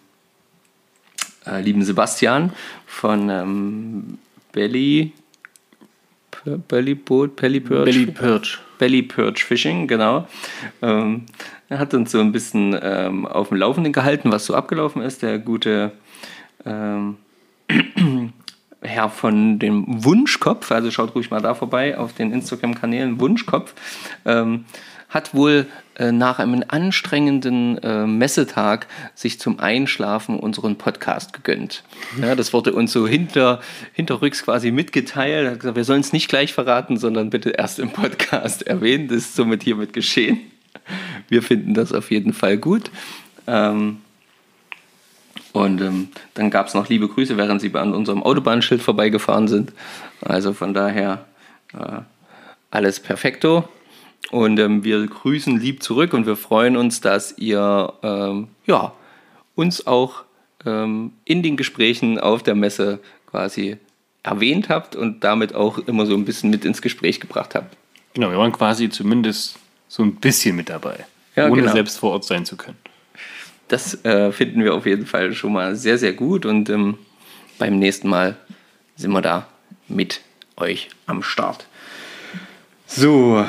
äh, lieben Sebastian von ähm, Belly, Belly Boot, Belly Perch, Belly Perch. Belly Perch Fishing, genau. Ähm, er hat uns so ein bisschen ähm, auf dem Laufenden gehalten, was so abgelaufen ist. Der gute ähm, Herr von dem Wunschkopf, also schaut ruhig mal da vorbei auf den Instagram-Kanälen Wunschkopf, ähm, hat wohl äh, nach einem anstrengenden äh, Messetag sich zum Einschlafen unseren Podcast gegönnt. Ja, das wurde uns so hinter, hinterrücks quasi mitgeteilt. Hat gesagt, wir sollen es nicht gleich verraten, sondern bitte erst im Podcast erwähnen. Das ist somit hiermit geschehen. Wir finden das auf jeden Fall gut. Ähm, und ähm, dann gab es noch liebe Grüße, während sie an unserem Autobahnschild vorbeigefahren sind. Also von daher äh, alles perfekto. Und ähm, wir grüßen lieb zurück und wir freuen uns, dass ihr ähm, ja, uns auch ähm, in den Gesprächen auf der Messe quasi erwähnt habt und damit auch immer so ein bisschen mit ins Gespräch gebracht habt. Genau, wir waren quasi zumindest so ein bisschen mit dabei. Ja, ohne genau. selbst vor Ort sein zu können. Das äh, finden wir auf jeden Fall schon mal sehr, sehr gut und ähm, beim nächsten Mal sind wir da mit euch am Start. So,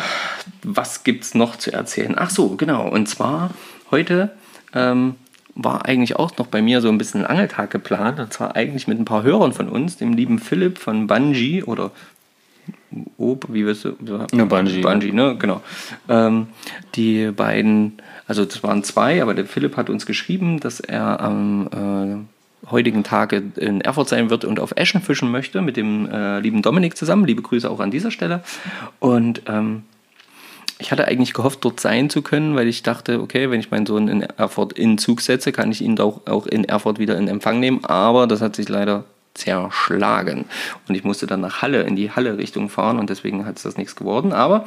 was gibt's noch zu erzählen? Ach so, genau. Und zwar heute ähm, war eigentlich auch noch bei mir so ein bisschen ein Angeltag geplant. Und zwar eigentlich mit ein paar Hörern von uns, dem lieben Philipp von Bungie oder Ob, wie wirst du? Ja, Bungie. Bungie, ne? Genau. Ähm, die beiden, also es waren zwei, aber der Philipp hat uns geschrieben, dass er am äh, heutigen Tage in Erfurt sein wird und auf Eschen fischen möchte mit dem äh, lieben Dominik zusammen. Liebe Grüße auch an dieser Stelle. Und ähm, ich hatte eigentlich gehofft, dort sein zu können, weil ich dachte, okay, wenn ich meinen Sohn in Erfurt in Zug setze, kann ich ihn auch, auch in Erfurt wieder in Empfang nehmen. Aber das hat sich leider zerschlagen. Und ich musste dann nach Halle, in die Halle-Richtung fahren und deswegen hat es das nichts geworden. Aber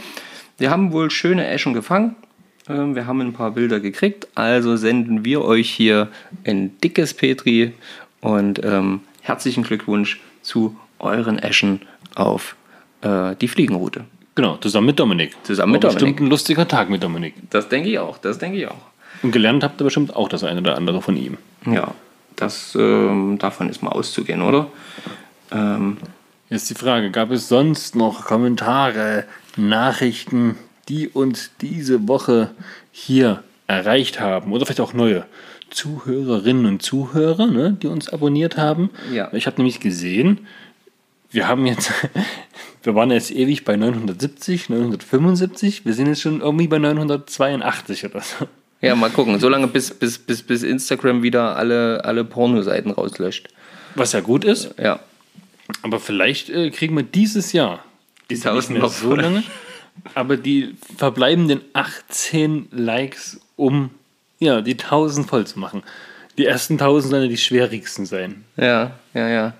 wir haben wohl schöne Eschen gefangen. Ähm, Wir haben ein paar Bilder gekriegt. Also senden wir euch hier ein dickes Petri und ähm, herzlichen Glückwunsch zu euren Eschen auf äh, die Fliegenroute. Genau, zusammen mit Dominik. Zusammen mit War Dominik. Bestimmt ein lustiger Tag mit Dominik. Das denke ich auch, das denke ich auch. Und gelernt habt ihr bestimmt auch das eine oder andere von ihm. Ja, das, ähm, davon ist mal auszugehen, oder? Ähm, Jetzt die Frage, gab es sonst noch Kommentare, Nachrichten, die uns diese Woche hier erreicht haben? Oder vielleicht auch neue Zuhörerinnen und Zuhörer, ne, die uns abonniert haben? Ja. Ich habe nämlich gesehen, wir haben jetzt, wir waren jetzt ewig bei 970, 975, wir sind jetzt schon irgendwie bei 982 oder so. ja, mal gucken. Solange bis, bis, bis, bis Instagram wieder alle, alle Pornoseiten rauslöscht. Was ja gut ist, Ja. aber vielleicht äh, kriegen wir dieses Jahr, ist ja nicht 1000 mehr noch so lange, aber die verbleibenden 18 Likes, um ja, die 1000 voll zu machen. Die ersten 1000 sollen ja die schwierigsten sein. Ja, ja, ja.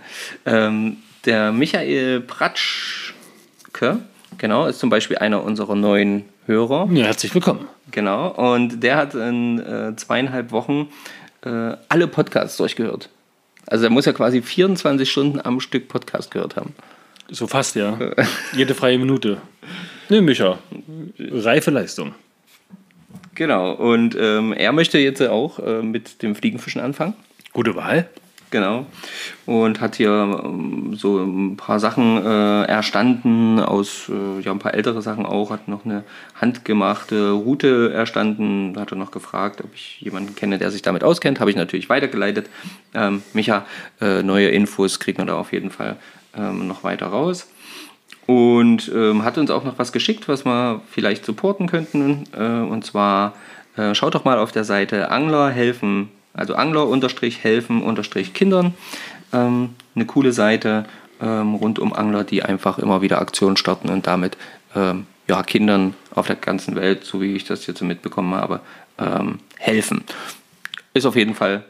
Ähm, der Michael Pratschke, genau, ist zum Beispiel einer unserer neuen Hörer. Ja, herzlich willkommen. Genau. Und der hat in äh, zweieinhalb Wochen äh, alle Podcasts durchgehört. Also er muss ja quasi 24 Stunden am Stück Podcast gehört haben. So fast, ja. Jede freie Minute. Ne, Micha. Reife Leistung. Genau. Und ähm, er möchte jetzt auch äh, mit dem Fliegenfischen anfangen. Gute Wahl. Genau. Und hat hier ähm, so ein paar Sachen äh, erstanden, aus äh, ja, ein paar ältere Sachen auch, hat noch eine handgemachte Route erstanden, hat er noch gefragt, ob ich jemanden kenne, der sich damit auskennt. Habe ich natürlich weitergeleitet. Ähm, Micha, äh, neue Infos kriegt man da auf jeden Fall ähm, noch weiter raus. Und ähm, hat uns auch noch was geschickt, was wir vielleicht supporten könnten. Äh, und zwar äh, schaut doch mal auf der Seite Angler helfen also Angler-helfen-Kindern. Ähm, eine coole Seite ähm, rund um Angler, die einfach immer wieder Aktionen starten und damit ähm, ja, Kindern auf der ganzen Welt, so wie ich das jetzt so mitbekommen habe, ähm, helfen. Ist auf jeden Fall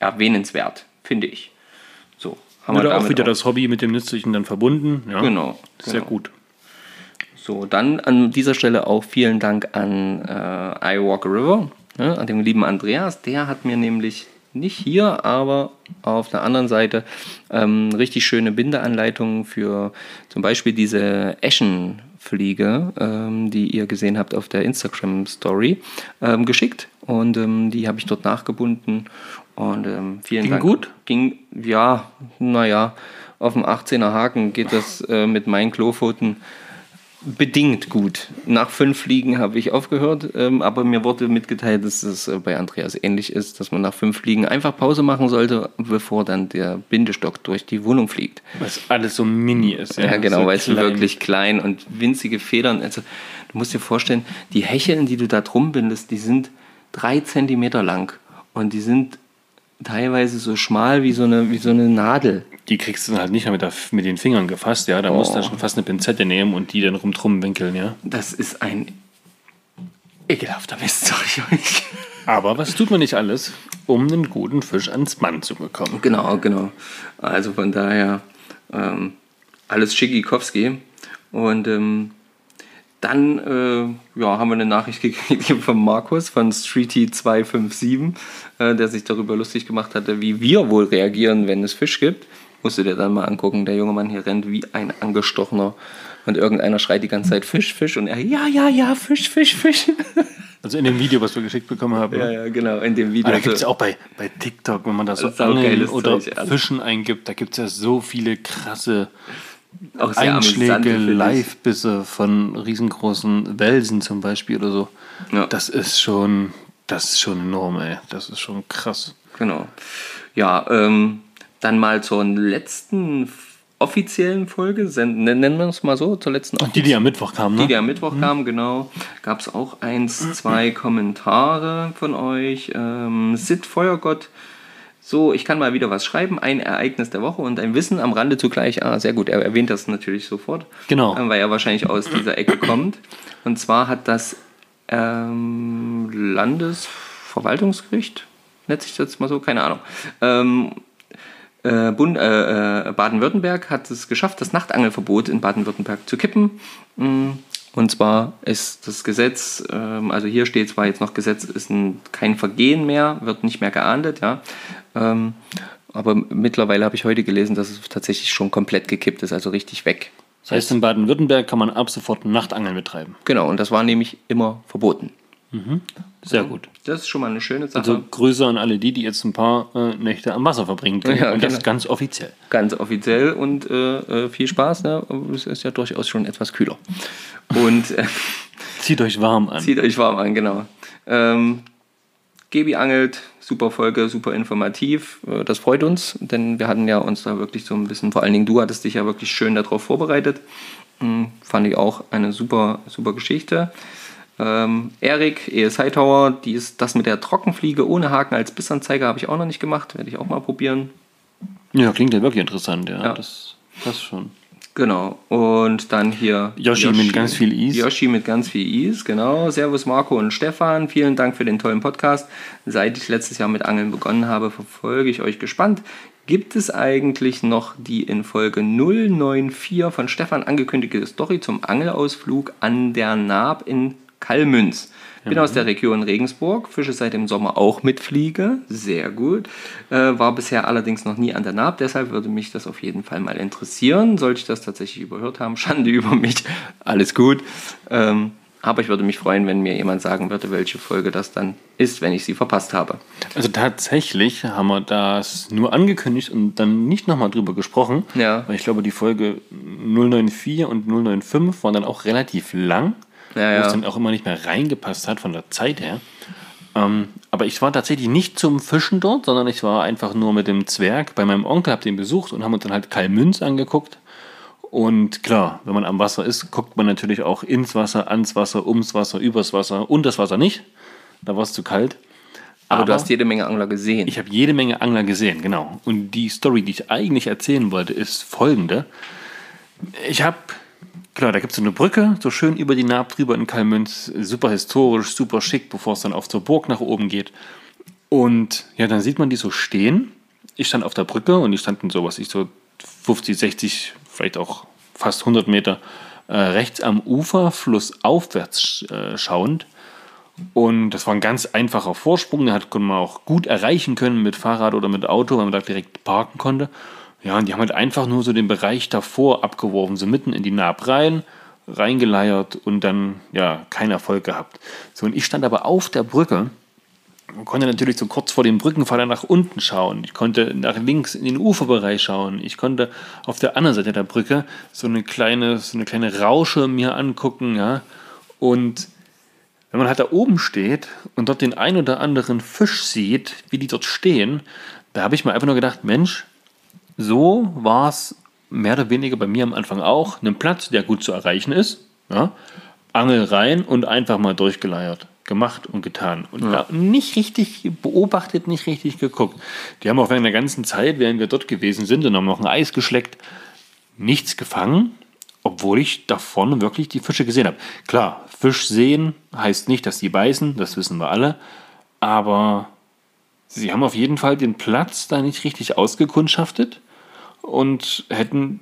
erwähnenswert, finde ich. So, haben Oder auch damit wieder das Hobby mit dem Nützlichen dann verbunden. Ja. Genau. Sehr genau. gut. So, dann an dieser Stelle auch vielen Dank an äh, I Walk a River, ne, an den lieben Andreas. Der hat mir nämlich nicht hier, aber auf der anderen Seite ähm, richtig schöne Bindeanleitungen für zum Beispiel diese Eschenfliege, ähm, die ihr gesehen habt auf der Instagram-Story, ähm, geschickt. Und ähm, die habe ich dort nachgebunden. Und ähm, vielen Ging Dank. gut? Ging, ja, naja, auf dem 18er Haken geht das äh, mit meinen Klopfoten bedingt gut. Nach fünf Fliegen habe ich aufgehört, ähm, aber mir wurde mitgeteilt, dass es äh, bei Andreas ähnlich ist, dass man nach fünf Fliegen einfach Pause machen sollte, bevor dann der Bindestock durch die Wohnung fliegt. Was alles so mini ist. Ja, genau, so weil es wirklich klein und winzige Federn. Also, du musst dir vorstellen, die Hecheln, die du da drum bindest, die sind drei Zentimeter lang und die sind teilweise so schmal wie so eine, wie so eine Nadel. Die kriegst du dann halt nicht mehr mit, der, mit den Fingern gefasst, ja. Da musst du Oh. schon fast eine Pinzette nehmen und die dann rumdrum winkeln, ja. Das ist ein ekelhafter Mist, sag ich euch. Aber was tut man nicht alles, um einen guten Fisch ans Mann zu bekommen? Genau, genau. Also von daher ähm, alles Schickikowski. Und ähm, dann äh, ja, haben wir eine Nachricht gekriegt von Markus von Streety257, äh, der sich darüber lustig gemacht hatte, wie wir wohl reagieren, wenn es Fisch gibt. Musst du dir dann mal angucken. Der junge Mann hier rennt wie ein angestochener und irgendeiner schreit die ganze Zeit Fisch, Fisch und er, ja, ja, ja, Fisch, Fisch, Fisch. Also in dem Video, was wir geschickt bekommen haben. ja, ja, genau, in dem Video. Aber da gibt es ja auch bei, bei TikTok, wenn man das so Angeln oder. Fischen eingibt, da gibt es ja so viele krasse auch Einschläge. Live-Bisse von riesengroßen Welsen zum Beispiel oder so. Ja. Das ist schon, das ist schon enorm, ey. Das ist schon krass. Genau. Ja, ähm, dann mal zur letzten offiziellen Folge, nen- nennen wir es mal so, zur letzten Die, die am Mittwoch kamen, ne? die, die am Mittwoch kam, genau, gab es auch eins, zwei Kommentare von euch. Ähm, Sid Feuergott, so, ich kann mal wieder was schreiben, ein Ereignis der Woche und ein Wissen am Rande zugleich. Ah, sehr gut, er erwähnt das natürlich sofort. Genau. Weil er wahrscheinlich aus dieser Ecke kommt. Und zwar hat das ähm, Landesverwaltungsgericht, nennt sich das mal so, keine Ahnung, ähm, äh, äh, äh, Baden-Württemberg hat es geschafft, das Nachtangelverbot in Baden-Württemberg zu kippen. Mm, Und zwar ist das Gesetz, ähm, also hier steht zwar jetzt noch Gesetz, ist ein, kein Vergehen mehr, wird nicht mehr geahndet, ja. Ähm, aber mittlerweile habe ich heute gelesen, dass es tatsächlich schon komplett gekippt ist, also richtig weg. Das heißt, in Baden-Württemberg kann man ab sofort Nachtangeln betreiben. Genau, und das war nämlich immer verboten. Sehr gut. Das ist schon mal eine schöne Sache. Also Grüße an alle die, die jetzt ein paar äh, Nächte am Wasser verbringen können. Ja, und das genau. ganz offiziell. ganz offiziell und äh, äh, viel Spaß. Ne? Es ist ja durchaus schon etwas kühler. Und äh, Zieht euch warm an. zieht euch warm an, genau. Ähm, Gebi angelt, super Folge, super informativ. Äh, Das freut uns, denn wir hatten ja uns da wirklich so ein bisschen, vor allen Dingen du hattest dich ja wirklich schön darauf vorbereitet. Hm, Fand ich auch eine super, super Geschichte. Ähm, Erik, ES Hightower, die ist das mit der Trockenfliege ohne Haken als Bissanzeiger habe ich auch noch nicht gemacht, werde ich auch mal probieren. Ja, klingt ja wirklich interessant, ja. Ja. Das passt schon. Genau. Und dann hier Yoshi mit ganz viel Is. Yoshi mit ganz viel Is, genau. Servus Marco und Stefan. Vielen Dank für den tollen Podcast. Seit ich letztes Jahr mit Angeln begonnen habe, verfolge ich euch gespannt. Gibt es eigentlich noch die in Folge 094 von Stefan angekündigte Story zum Angelausflug an der Naab in Kalmünz. Bin aus der Region Regensburg, fische seit dem Sommer auch mit Fliege, sehr gut. Äh, war bisher allerdings noch nie an der Naab, deshalb würde mich das auf jeden Fall mal interessieren. Sollte ich das tatsächlich überhört haben, Schande über mich, alles gut. Ähm, aber ich würde mich freuen, wenn mir jemand sagen würde, welche Folge das dann ist, wenn ich sie verpasst habe. Also tatsächlich haben wir das nur angekündigt und dann nicht nochmal drüber gesprochen. Ja. Weil ich glaube, die Folge 094 und 095 waren dann auch relativ lang, Ja, wo ja. es dann auch immer nicht mehr reingepasst hat von der Zeit her. Ähm, aber ich war tatsächlich nicht zum Fischen dort, sondern ich war einfach nur mit dem Zwerg bei meinem Onkel, hab den besucht und haben uns dann halt Kalmünz angeguckt. Und klar, wenn man am Wasser ist, guckt man natürlich auch ins Wasser, ans Wasser, ums Wasser, übers Wasser und das Wasser nicht. Da war es zu kalt. Aber, du hast jede Menge Angler gesehen. Ich habe jede Menge Angler gesehen, genau. Und die Story, die ich eigentlich erzählen wollte, ist folgende. Ich habe, klar, da gibt es so eine Brücke, so schön über die Naab drüber in Kalmünz, super historisch, super schick, bevor es dann auf zur Burg nach oben geht. Und ja, dann sieht man die so stehen. Ich stand auf der Brücke und die standen so, was ich so 50, 60, vielleicht auch fast 100 Meter äh, rechts am Ufer, flussaufwärts äh, schauend. Und das war ein ganz einfacher Vorsprung, den hat, man auch gut erreichen können mit Fahrrad oder mit Auto, weil man da direkt parken konnte. Ja, und die haben halt einfach nur so den Bereich davor abgeworfen, so mitten in die Naab rein, reingeleiert und dann, ja, keinen Erfolg gehabt. So, und ich stand aber auf der Brücke und konnte natürlich so kurz vor dem Brückenpfeiler nach unten schauen. Ich konnte nach links in den Uferbereich schauen. Ich konnte auf der anderen Seite der Brücke so eine kleine, so eine kleine Rausche mir angucken, ja. Und wenn man halt da oben steht und dort den ein oder anderen Fisch sieht, wie die dort stehen, da habe ich mir einfach nur gedacht, Mensch, so war es mehr oder weniger bei mir am Anfang auch. Ein Platz, der gut zu erreichen ist, ja, Angel rein und einfach mal durchgeleiert. Gemacht und getan. Und da nicht richtig beobachtet, nicht richtig geguckt. Die haben auch während der ganzen Zeit, während wir dort gewesen sind und haben noch ein Eis geschleckt, nichts gefangen, obwohl ich da vorne wirklich die Fische gesehen habe. Klar, Fisch sehen heißt nicht, dass die beißen, das wissen wir alle, aber sie haben auf jeden Fall den Platz da nicht richtig ausgekundschaftet und hätten,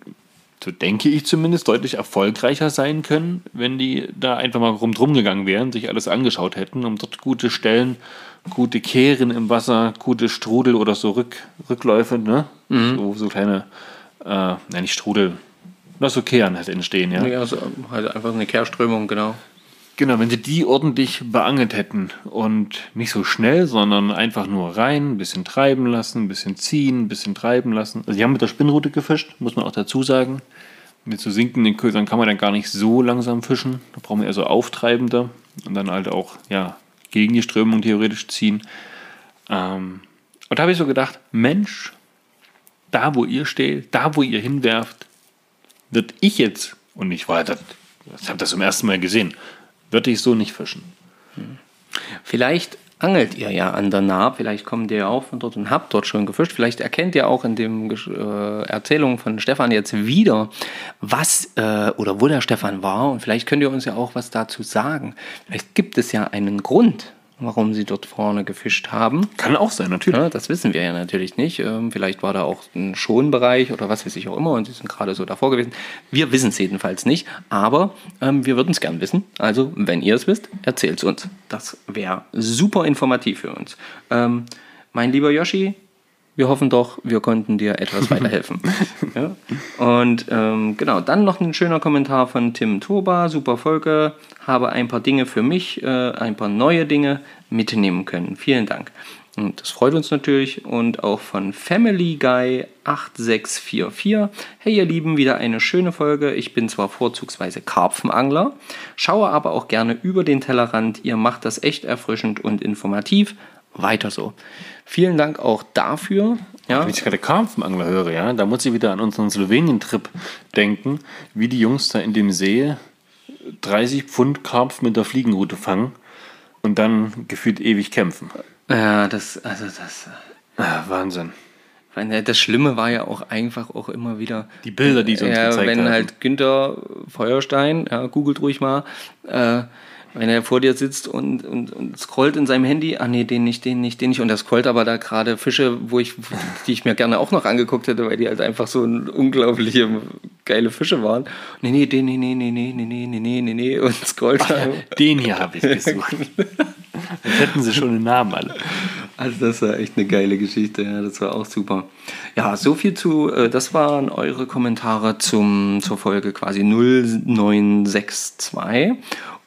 so denke ich zumindest, deutlich erfolgreicher sein können, wenn die da einfach mal rumdrum gegangen wären, sich alles angeschaut hätten, um dort gute Stellen, gute Kehren im Wasser, gute Strudel oder so Rück, Rückläufe, ne? So, so kleine, äh, nein, nicht Strudel, noch so Kehren halt entstehen, ja. Ja, also halt einfach eine Kehrströmung, genau. Genau, wenn sie die ordentlich beangelt hätten und nicht so schnell, sondern einfach nur rein, ein bisschen treiben lassen, ein bisschen ziehen, ein bisschen treiben lassen. Also die haben mit der Spinnrute gefischt, muss man auch dazu sagen. Mit so sinkenden Ködern kann man dann gar nicht so langsam fischen. Da brauchen wir eher so auftreibende und dann halt auch ja, gegen die Strömung theoretisch ziehen. Ähm, und da habe ich so gedacht, Mensch, da wo ihr steht, da wo ihr hinwerft, wird ich jetzt, und ich war das, ich habe das zum ersten Mal gesehen, würde ich so nicht fischen. Vielleicht angelt ihr ja an der Naab, vielleicht kommt ihr ja auch von dort und habt dort schon gefischt. Vielleicht erkennt ihr auch in den äh, Erzählungen von Stefan jetzt wieder, was äh, oder wo der Stefan war. Und vielleicht könnt ihr uns ja auch was dazu sagen. Vielleicht gibt es ja einen Grund, warum sie dort vorne gefischt haben. Kann auch sein, natürlich. Ja, das wissen wir ja natürlich nicht. Ähm, vielleicht war da auch ein Schonbereich oder was weiß ich auch immer und sie sind gerade so davor gewesen. Wir wissen es jedenfalls nicht, aber ähm, wir würden es gern wissen. Also, wenn ihr es wisst, erzählt es uns. Das wäre super informativ für uns. Ähm, mein lieber Yoshi, wir hoffen doch, wir konnten dir etwas weiterhelfen. ja? Und ähm, genau, dann noch ein schöner Kommentar von Tim Toba. Super Folge. Habe ein paar Dinge für mich, äh, ein paar neue Dinge mitnehmen können. Vielen Dank. Und das freut uns natürlich. Und auch von Family Guy 8644. Hey ihr Lieben, wieder eine schöne Folge. Ich bin zwar vorzugsweise Karpfenangler, schaue aber auch gerne über den Tellerrand. Ihr macht das echt erfrischend und informativ. Weiter so. Vielen Dank auch dafür. Ja, Wenn ich gerade Karpfenangler höre, ja, da muss ich wieder an unseren Slowenien-Trip denken, wie die Jungs da in dem See 30 Pfund Karpfen mit der Fliegenrute fangen und dann gefühlt ewig kämpfen. ja das, also das. Ah, Wahnsinn. Das Schlimme war ja auch einfach auch immer wieder. Die Bilder, die sie uns ja, gezeigt wenn haben. halt Günther Feuerstein, ja, googelt ruhig mal, äh, wenn er vor dir sitzt und, und, und scrollt in seinem Handy, ah nee, den nicht, den nicht, den nicht, und er scrollt aber da gerade Fische, wo ich, die ich mir gerne auch noch angeguckt hätte, weil die halt einfach so unglaubliche geile Fische waren. Nee, nee, nee, nee, nee, nee, nee, nee, nee, nee, nee, nee, und scrollt dann. Den hier habe ich gesucht. Jetzt hätten sie schon den Namen alle. Also das war echt eine geile Geschichte, ja, das war auch super. Ja, so viel zu, äh, das waren eure Kommentare zum, zur Folge quasi 0962.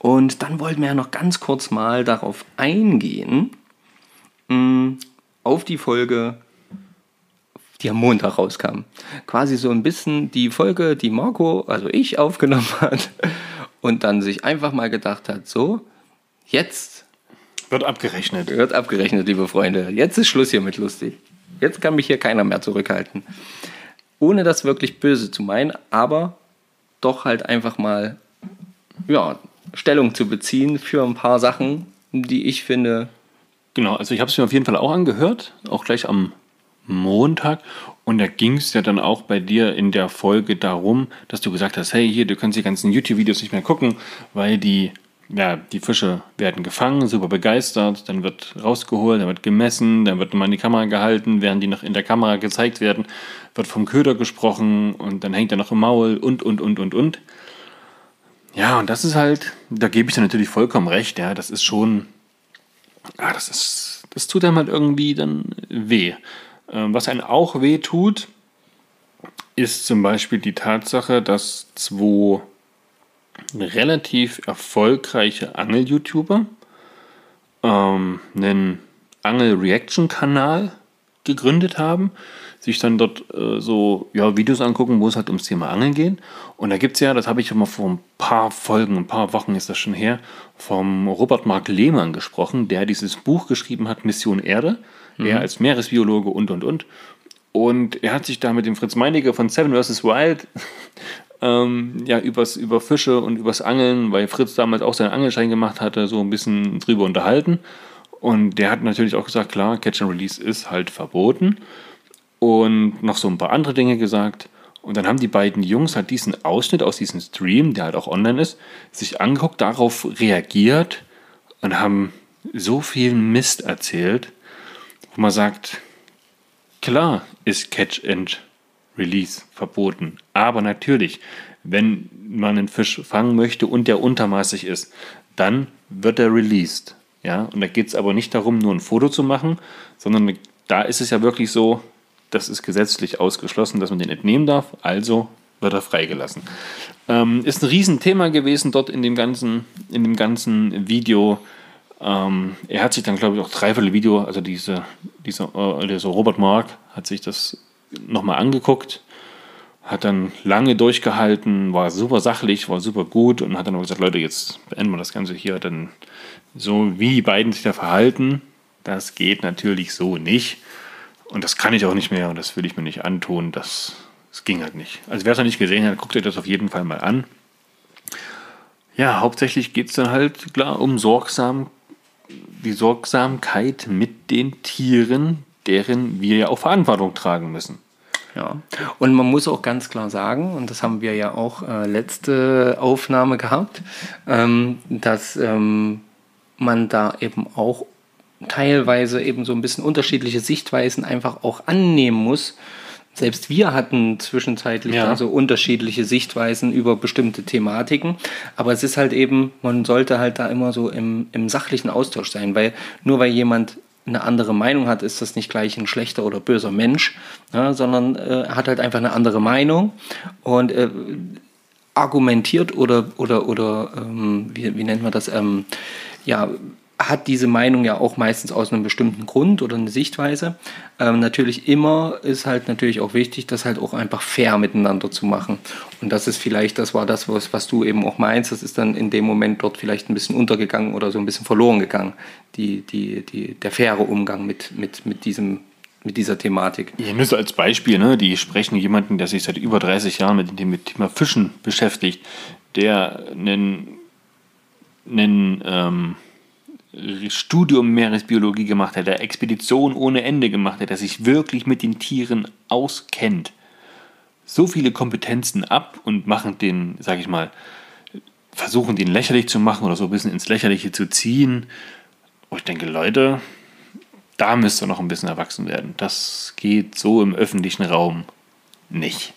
Und dann wollten wir ja noch ganz kurz mal darauf eingehen, mh, auf die Folge, die am Montag rauskam. Quasi so ein bisschen die Folge, die Marco, also ich, aufgenommen hat und dann sich einfach mal gedacht hat, so, jetzt Wird abgerechnet. wird abgerechnet, liebe Freunde. Jetzt ist Schluss hier mit lustig. Jetzt kann mich hier keiner mehr zurückhalten. Ohne das wirklich böse zu meinen, aber doch halt einfach mal ja, Stellung zu beziehen für ein paar Sachen, die ich finde. Genau, also ich habe es mir auf jeden Fall auch angehört, auch gleich am Montag. Und da ging es ja dann auch bei dir in der Folge darum, dass du gesagt hast, hey, hier, du kannst die ganzen YouTube-Videos nicht mehr gucken, weil die, ja, die Fische werden gefangen, super begeistert, dann wird rausgeholt, dann wird gemessen, dann wird nochmal in die Kamera gehalten, während die noch in der Kamera gezeigt werden, wird vom Köder gesprochen und dann hängt er noch im Maul und, und, und, und, und. Ja, und das ist halt, da gebe ich dir natürlich vollkommen recht, ja, das ist schon, ja, das ist, das tut einem halt irgendwie dann weh. Ähm, was einem auch weh tut, ist zum Beispiel die Tatsache, dass zwei relativ erfolgreiche Angel-YouTuber ähm, einen Angel-Reaction-Kanal gegründet haben, sich dann dort äh, so ja, Videos angucken, wo es halt ums Thema Angeln geht. Und da gibt es ja, das habe ich schon mal vor ein paar Folgen, ein paar Wochen ist das schon her, vom Robert Mark Lehmann gesprochen, der dieses Buch geschrieben hat, Mission Erde. Er als Meeresbiologe und und und. Und er hat sich da mit dem Fritz Meinecke von Seven vs. Wild ähm, ja, übers, über Fische und übers Angeln, weil Fritz damals auch seinen Angelschein gemacht hatte, so ein bisschen drüber unterhalten. Und der hat natürlich auch gesagt, klar, Catch and Release ist halt verboten. Und noch so ein paar andere Dinge gesagt. Und dann haben die beiden Jungs halt diesen Ausschnitt aus diesem Stream, der halt auch online ist, sich angeguckt, darauf reagiert und haben so viel Mist erzählt, wo man sagt, klar ist Catch and Release verboten. Aber natürlich, wenn man einen Fisch fangen möchte und der untermaßig ist, dann wird er released. Ja? Und da geht es aber nicht darum, nur ein Foto zu machen, sondern da ist es ja wirklich so, das ist gesetzlich ausgeschlossen, dass man den entnehmen darf, also wird er freigelassen. Ähm, ist ein Riesenthema gewesen dort in dem ganzen, in dem ganzen Video. Ähm, er hat sich dann, glaube ich, auch dreiviertel Video, also diese, diese, äh, dieser Robert Mark, hat sich das nochmal angeguckt, hat dann lange durchgehalten, war super sachlich, war super gut und hat dann auch gesagt, Leute, jetzt beenden wir das Ganze hier. Dann so wie die beiden sich da verhalten, das geht natürlich so nicht. Und das kann ich auch nicht mehr und das will ich mir nicht antun. Das, das ging halt nicht. Also wer es noch nicht gesehen hat, guckt euch das auf jeden Fall mal an. Ja, hauptsächlich geht es dann halt klar um sorgsam, die Sorgsamkeit mit den Tieren, deren wir ja auch Verantwortung tragen müssen. Ja, und man muss auch ganz klar sagen, und das haben wir ja auch äh, letzte Aufnahme gehabt, ähm, dass ähm, man da eben auch teilweise eben so ein bisschen unterschiedliche Sichtweisen einfach auch annehmen muss. Selbst wir hatten zwischenzeitlich Ja. da so unterschiedliche Sichtweisen über bestimmte Thematiken. Aber es ist halt eben, man sollte halt da immer so im, im sachlichen Austausch sein, weil nur weil jemand eine andere Meinung hat, ist das nicht gleich ein schlechter oder böser Mensch, ja, sondern äh, hat halt einfach eine andere Meinung und äh, argumentiert oder, oder, oder ähm, wie, wie nennt man das, ähm, ja, hat diese Meinung ja auch meistens aus einem bestimmten Grund oder eine Sichtweise. Ähm, natürlich immer ist halt natürlich auch wichtig, das halt auch einfach fair miteinander zu machen. Und das ist vielleicht, das war das, was, was du eben auch meinst, das ist dann in dem Moment dort vielleicht ein bisschen untergegangen oder so ein bisschen verloren gegangen, die, die, die, der faire Umgang mit, mit, mit, diesem, mit dieser Thematik. Nur so als Beispiel, ne? die sprechen jemanden, der sich seit über 30 Jahren mit dem Thema Fischen beschäftigt, der einen, einen ähm, Studium Meeresbiologie gemacht hat, der Expedition ohne Ende gemacht hat, der sich wirklich mit den Tieren auskennt. So viele Kompetenzen ab und machen den, sag ich mal, versuchen den lächerlich zu machen oder so ein bisschen ins Lächerliche zu ziehen. Und ich denke, Leute, da müsst ihr noch ein bisschen erwachsen werden. Das geht so im öffentlichen Raum nicht.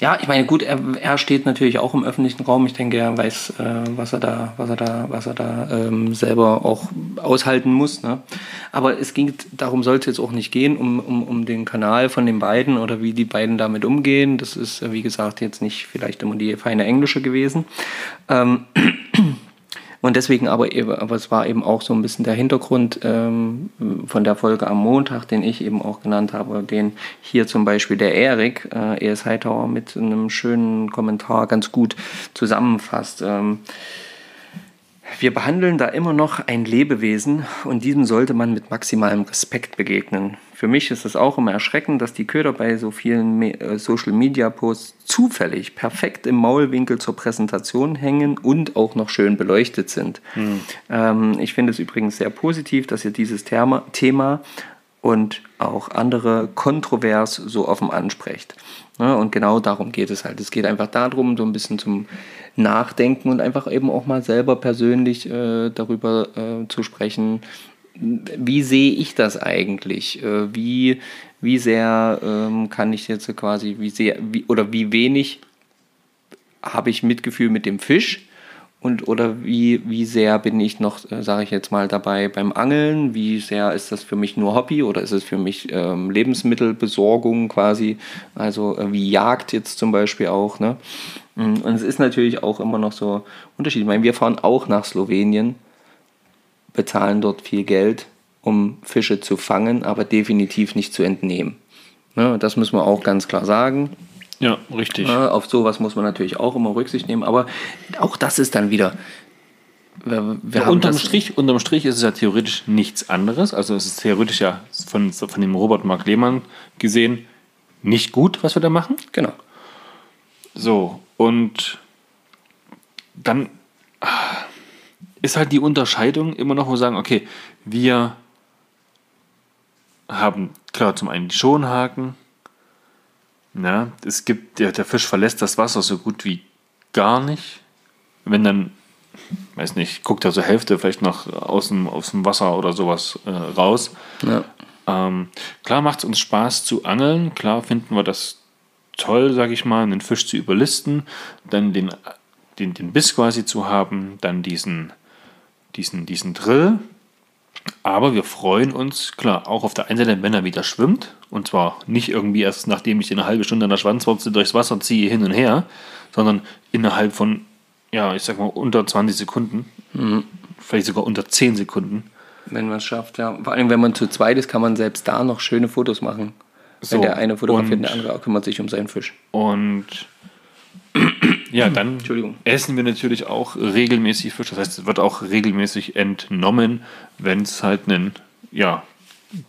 Ja, ich meine, gut, er, er steht natürlich auch im öffentlichen Raum. Ich denke, er weiß, äh, was er da, was er da, was er da ähm, selber auch aushalten muss. Ne? Aber es ging, darum sollte es auch nicht gehen, um, um, um den Kanal von den beiden oder wie die beiden damit umgehen. Das ist, wie gesagt, jetzt nicht vielleicht immer die feine Englische gewesen. Ähm, und deswegen aber, aber es war eben auch so ein bisschen der Hintergrund ähm, von der Folge am Montag, den ich eben auch genannt habe, den hier zum Beispiel der Erik, äh, ES Hightower, mit einem schönen Kommentar ganz gut zusammenfasst. Ähm, wir behandeln da immer noch ein Lebewesen und diesem sollte man mit maximalem Respekt begegnen. Für mich ist es auch immer erschreckend, dass die Köder bei so vielen äh, Social Media Posts zufällig perfekt im Maulwinkel zur Präsentation hängen und auch noch schön beleuchtet sind. Mhm. Ähm, ich finde es übrigens sehr positiv, dass ihr dieses Thema, Thema und auch andere kontrovers so offen ansprecht. Ja, und genau darum geht es halt. Es geht einfach darum, so ein bisschen zum Nachdenken und einfach eben auch mal selber persönlich äh, darüber äh, zu sprechen, wie sehe ich das eigentlich? Äh, wie, wie sehr ähm, kann ich jetzt quasi, wie sehr, wie, oder wie wenig habe ich Mitgefühl mit dem Fisch? Und oder wie, wie sehr bin ich noch, äh, sage ich jetzt mal, dabei beim Angeln? Wie sehr ist das für mich nur Hobby oder ist es für mich ähm, Lebensmittelbesorgung quasi? Also äh, wie Jagd jetzt zum Beispiel auch. Ne? Mm, und es ist natürlich auch immer noch so Unterschied. Ich meine, wir fahren auch nach Slowenien, bezahlen dort viel Geld, um Fische zu fangen, aber definitiv nicht zu entnehmen. Ne? Das müssen wir auch ganz klar sagen. Ja, richtig. Ja, auf sowas muss man natürlich auch immer Rücksicht nehmen, aber auch das ist dann wieder. Wir, wir ja, unterm, Strich, unterm Strich ist es ja theoretisch nichts anderes. Also es ist theoretisch ja von, von dem Robert Mark Lehmann gesehen nicht gut, was wir da machen. Genau. So, und dann ist halt die Unterscheidung immer noch, wo wir sagen, okay, wir haben klar zum einen die Schonhaken, ja, es gibt, der, der Fisch verlässt das Wasser so gut wie gar nicht. Wenn dann, weiß nicht, guckt er so Hälfte vielleicht noch aus dem, aus dem Wasser oder sowas äh, raus. Ja. Ähm, klar macht es uns Spaß zu angeln, klar finden wir das toll, sage ich mal, einen Fisch zu überlisten, dann den, den, den Biss quasi zu haben, dann diesen, diesen, diesen Drill, aber wir freuen uns, klar, auch auf der einen Seite, wenn er wieder schwimmt. Und zwar nicht irgendwie erst, nachdem ich eine halbe Stunde an der Schwanzwurzel durchs Wasser ziehe, hin und her, sondern innerhalb von, ja, ich sag mal, unter 20 Sekunden. Mhm. Vielleicht sogar unter 10 Sekunden. Wenn man es schafft, ja. Vor allem, wenn man zu zweit ist, kann man selbst da noch schöne Fotos machen. So, wenn der eine fotografiert, und, der andere kümmert sich um seinen Fisch. Und ja, dann essen wir natürlich auch regelmäßig Fisch. Das heißt, es wird auch regelmäßig entnommen, wenn es halt ein ja,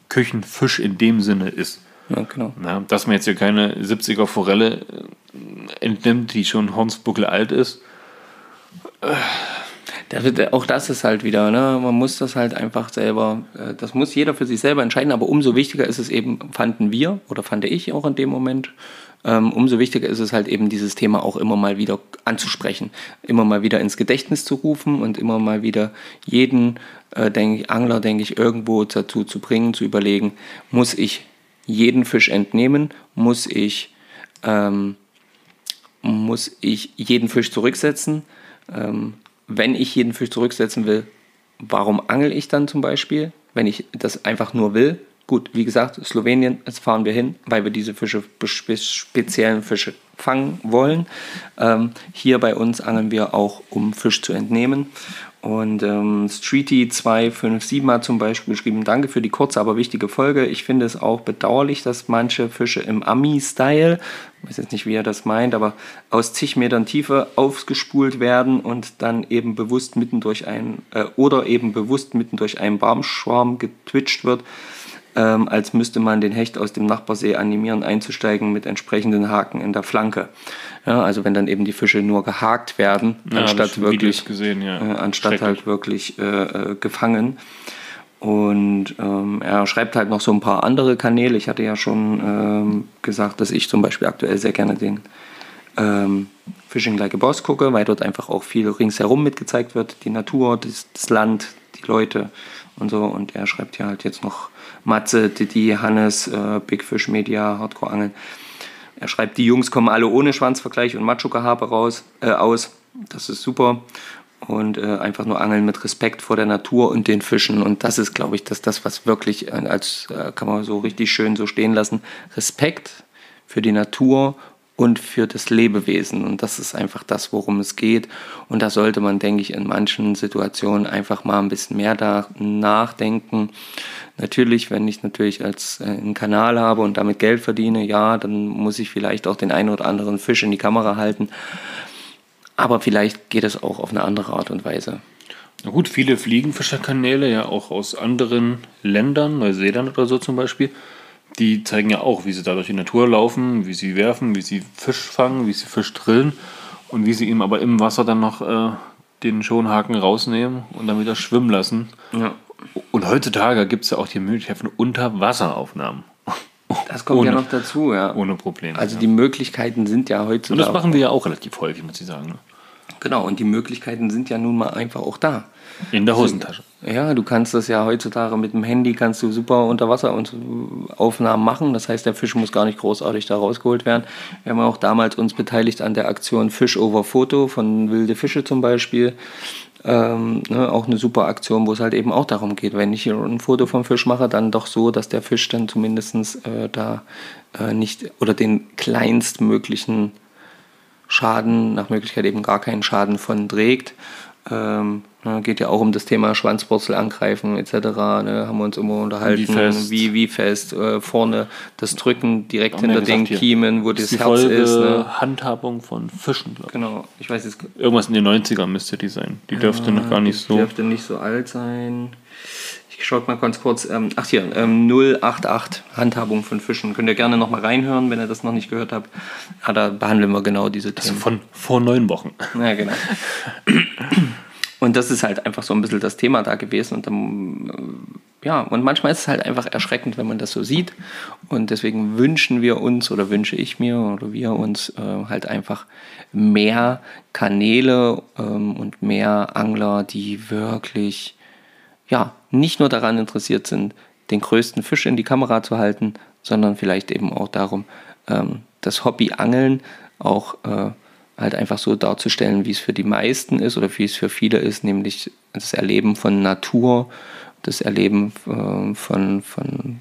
Küchenfisch in dem Sinne ist. Ja, genau. Na, dass man jetzt hier keine 70er Forelle äh, entnimmt, die schon Hornsbuckel alt ist. auch das ist halt wieder, ne? man muss das halt einfach selber, äh, das muss jeder für sich selber entscheiden, aber umso wichtiger ist es eben, fanden wir oder fand ich auch in dem Moment, umso wichtiger ist es halt eben, dieses Thema auch immer mal wieder anzusprechen, immer mal wieder ins Gedächtnis zu rufen und immer mal wieder jeden äh, denk ich, Angler, denke ich, irgendwo dazu zu bringen, zu überlegen, muss ich jeden Fisch entnehmen, muss ich, ähm, muss ich jeden Fisch zurücksetzen, ähm, wenn ich jeden Fisch zurücksetzen will, warum angel ich dann zum Beispiel, wenn ich das einfach nur will, Gut, wie gesagt, Slowenien, jetzt fahren wir hin, weil wir diese Fische, speziellen Fische fangen wollen. Ähm, hier bei uns angeln wir auch, um Fisch zu entnehmen. Und ähm, Streety257 hat zum Beispiel geschrieben, danke für die kurze, aber wichtige Folge. Ich finde es auch bedauerlich, dass manche Fische im Ami-Style, ich weiß jetzt nicht, wie er das meint, aber aus zig Metern Tiefe aufgespult werden und dann eben bewusst mitten durch einen, äh, oder eben bewusst mitten durch einen Baumschwarm getwitcht wird ähm, als müsste man den Hecht aus dem Nachbarsee animieren, einzusteigen mit entsprechenden Haken in der Flanke. Ja, also wenn dann eben die Fische nur gehakt werden, ja, anstatt wirklich, gesehen, ja. äh, anstatt halt wirklich äh, äh, gefangen. Und ähm, er schreibt halt noch so ein paar andere Kanäle. Ich hatte ja schon ähm, gesagt, dass ich zum Beispiel aktuell sehr gerne den ähm, Fishing Like a Boss gucke, weil dort einfach auch viel ringsherum mitgezeigt wird. Die Natur, das, das Land, die Leute und so. Und er schreibt ja halt jetzt noch Matze, Didi, Hannes, äh, Big Fish Media, Hardcore Angeln. Er schreibt, die Jungs kommen alle ohne Schwanzvergleich und Macho-Gehabe raus, äh, aus. Das ist super. Und äh, einfach nur angeln mit Respekt vor der Natur und den Fischen. Und das ist, glaube ich, das, das, was wirklich, äh, als äh, kann man so richtig schön so stehen lassen. Respekt für die Natur und für das Lebewesen. Und das ist einfach das, worum es geht. Und da sollte man, denke ich, in manchen Situationen einfach mal ein bisschen mehr da nachdenken. Natürlich, wenn ich natürlich als äh, einen Kanal habe und damit Geld verdiene, ja, dann muss ich vielleicht auch den einen oder anderen Fisch in die Kamera halten. Aber vielleicht geht es auch auf eine andere Art und Weise. Na gut, viele Fliegenfischerkanäle, ja auch aus anderen Ländern, Neuseeland oder so zum Beispiel, die zeigen ja auch, wie sie da durch die Natur laufen, wie sie werfen, wie sie Fisch fangen, wie sie Fisch drillen und wie sie ihm aber im Wasser dann noch äh, den Schonhaken rausnehmen und dann wieder schwimmen lassen. Ja. Und heutzutage gibt es ja auch die Möglichkeit von Unterwasseraufnahmen. Das kommt ohne, ja noch dazu, ja. Ohne Probleme. Also ja. die Möglichkeiten sind ja und heutzutage. das machen wir ja auch relativ häufig, muss ich sagen. ne? Genau, und die Möglichkeiten sind ja nun mal einfach auch da. In der Hosentasche. Ja, du kannst das ja heutzutage mit dem Handy, kannst du super Unterwasseraufnahmen machen. Das heißt, der Fisch muss gar nicht großartig da rausgeholt werden. Wir haben auch damals uns beteiligt an der Aktion Fish over Photo von Wilde Fische zum Beispiel. Ähm, ne, auch eine super Aktion, wo es halt eben auch darum geht, wenn ich hier ein Foto vom Fisch mache, dann doch so, dass der Fisch dann zumindest äh, da äh, nicht oder den kleinstmöglichen Schaden, nach Möglichkeit eben gar keinen Schaden von trägt. Ähm, geht ja auch um das Thema Schwanzwurzel angreifen etc. Ne, haben wir uns immer unterhalten, Wie fest. wie, wie fest äh, vorne das Drücken direkt hinter ja den gesagt hier. Kiemen, wo Das das, ist die Herz Folge ist. Ne? Handhabung von Fischen, glaube ich. Genau, ich weiß jetzt Irgendwas in den 90ern müsste die sein. Die dürfte noch gar nicht so. Dürfte nicht so alt sein. Ich schaue mal ganz kurz. Ähm, ach hier, ähm, 088 Handhabung von Fischen. Könnt ihr gerne noch mal reinhören, wenn ihr das noch nicht gehört habt. Ja, da behandeln wir genau diese Also Themen. von vor neun Wochen. Ja, genau. Und das ist halt einfach so ein bisschen das Thema da gewesen. Und dann, äh, ja, und manchmal ist es halt einfach erschreckend, wenn man das so sieht. Und deswegen wünschen wir uns oder wünsche ich mir oder wir uns äh, halt einfach mehr Kanäle ähm, und mehr Angler, die wirklich, ja, nicht nur daran interessiert sind, den größten Fisch in die Kamera zu halten, sondern vielleicht eben auch darum, ähm, das Hobby Angeln auch äh, halt einfach so darzustellen, wie es für die meisten ist oder wie es für viele ist, nämlich das Erleben von Natur, das Erleben äh, von, von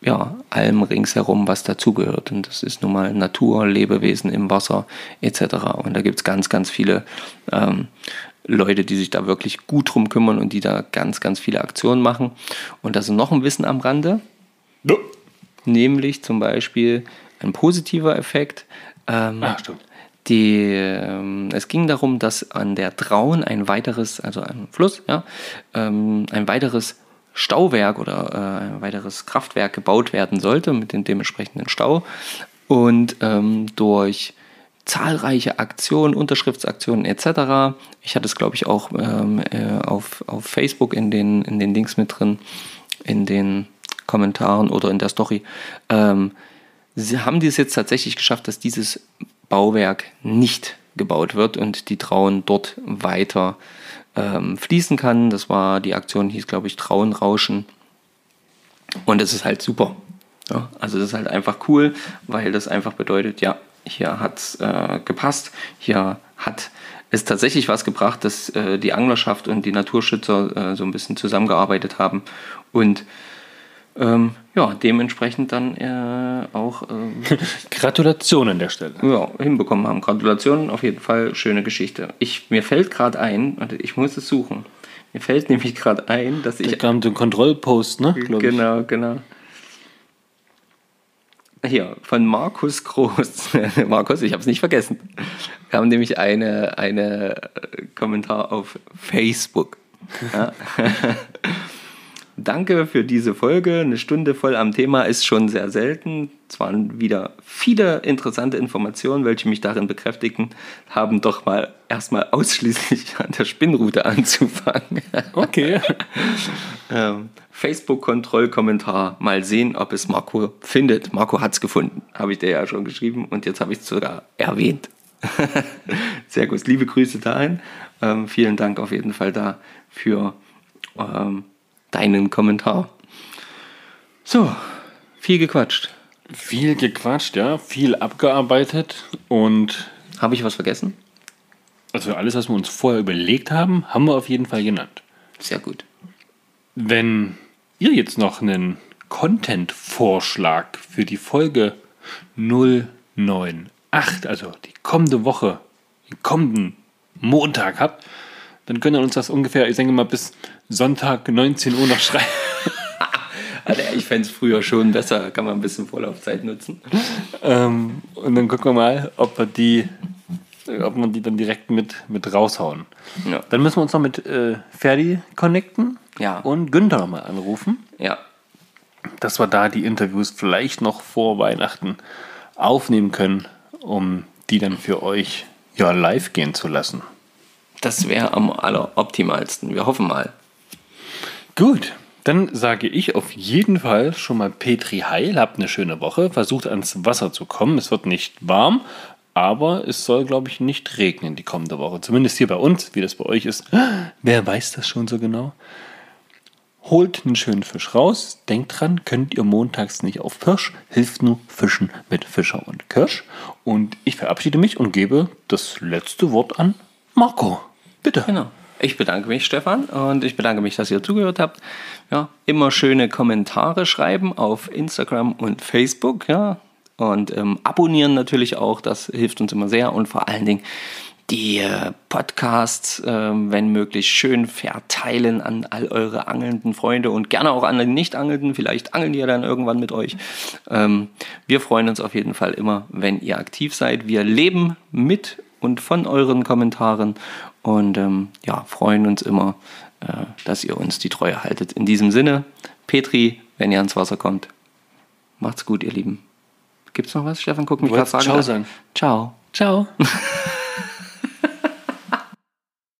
ja, allem ringsherum, was dazugehört. Und das ist nun mal Natur, Lebewesen im Wasser etc. Und da gibt es ganz, ganz viele ähm, Leute, die sich da wirklich gut drum kümmern und die da ganz, ganz viele Aktionen machen. Und das ist noch ein Wissen am Rande, nämlich zum Beispiel ein positiver Effekt. Ähm, Ah, stimmt. Die, ähm, es ging darum, dass an der Traun ein weiteres, also ein Fluss, ja, ähm, ein weiteres Stauwerk oder äh, ein weiteres Kraftwerk gebaut werden sollte mit dem dementsprechenden Stau. Und ähm, durch zahlreiche Aktionen, Unterschriftsaktionen etc. Ich hatte es, glaube ich, auch ähm, äh, auf, auf Facebook in den, in den Links mit drin, in den Kommentaren oder in der Story. Ähm, haben die es jetzt tatsächlich geschafft, dass dieses Bauwerk nicht gebaut wird und die Traun dort weiter ähm, fließen kann. Das war, die Aktion hieß, glaube ich, Trauenrauschen. Und es ist halt super. Ja, also das ist halt einfach cool, weil das einfach bedeutet, ja, hier hat es äh, gepasst, hier hat es tatsächlich was gebracht, dass äh, die Anglerschaft und die Naturschützer äh, so ein bisschen zusammengearbeitet haben und ähm, ja, dementsprechend dann äh, auch ähm, Gratulation an der Stelle. ja, hinbekommen haben. Gratulationen, auf jeden Fall schöne Geschichte. Ich, mir fällt gerade ein, ich muss es suchen. Mir fällt nämlich gerade ein, dass Da ich kam den Kontrollpost, ne? glaub ich. Genau, genau. Hier, von Markus Groß. Markus, ich habe es nicht vergessen. Wir haben nämlich eine, eine äh, Kommentar auf Facebook. Ja. Danke für diese Folge. Eine Stunde voll am Thema ist schon sehr selten. Es waren wieder viele interessante Informationen, welche mich darin bekräftigen, haben doch mal erstmal ausschließlich an der Spinnrute anzufangen. Okay. Ähm, Facebook-Kontrollkommentar. Mal sehen, ob es Marco findet. Marco hat es gefunden. Habe ich dir ja schon geschrieben und jetzt habe ich es sogar erwähnt. Sehr gut. Liebe Grüße dahin. Ähm, vielen Dank auf jeden Fall da für ähm, deinen Kommentar. So, viel gequatscht. Viel gequatscht, ja, viel abgearbeitet und Habe ich was vergessen? also alles, was wir uns vorher überlegt haben, haben wir auf jeden Fall genannt. Sehr gut. Wenn ihr jetzt noch einen Content-Vorschlag für die Folge 098, also die kommende Woche, den kommenden Montag habt, dann könnt ihr uns das ungefähr, ich denke mal, bis Sonntag 19 Uhr noch schreiben. Alter, ich fände es früher schon besser, kann man ein bisschen Vorlaufzeit nutzen. Ähm, und dann gucken wir mal, ob wir die, ob wir die dann direkt mit, mit raushauen. Ja. Dann müssen wir uns noch mit äh, Ferdi connecten Ja. und Günther nochmal anrufen. Ja, dass wir da die Interviews vielleicht noch vor Weihnachten aufnehmen können, um die dann für euch ja live gehen zu lassen. das wäre am alleroptimalsten. Wir hoffen mal. Gut, dann sage ich auf jeden Fall schon mal Petri Heil, habt eine schöne Woche, versucht ans Wasser zu kommen. Es wird nicht warm, aber es soll, glaube ich, nicht regnen die kommende Woche. Zumindest hier bei uns, wie das bei euch ist. Wer weiß das schon so genau? Holt einen schönen Fisch raus. Denkt dran, könnt ihr montags nicht auf Pirsch. Hilft nur Fischen mit Fischer und Kirsch. Und ich verabschiede mich und gebe das letzte Wort an Marco. Bitte. Genau. Ich bedanke mich, Stefan, und ich bedanke mich, dass ihr zugehört habt. Ja, immer schöne Kommentare schreiben auf Instagram und Facebook, ja. Und ähm, abonnieren natürlich auch, das hilft uns immer sehr. Und vor allen Dingen die äh, Podcasts, ähm, wenn möglich, schön verteilen an all eure angelnden Freunde und gerne auch an die Nicht-Angelnden. Vielleicht angeln die ja dann irgendwann mit euch. Ähm, wir freuen uns auf jeden Fall immer, wenn ihr aktiv seid. Wir leben mit und von euren Kommentaren und ähm, ja, freuen uns immer, äh, dass ihr uns die Treue haltet. In diesem Sinne, Petri, wenn ihr ans Wasser kommt, macht's gut, ihr Lieben. Gibt's noch was, Stefan? Guck mich wolltest fragen. Ciao an. sagen. Ciao. Ciao.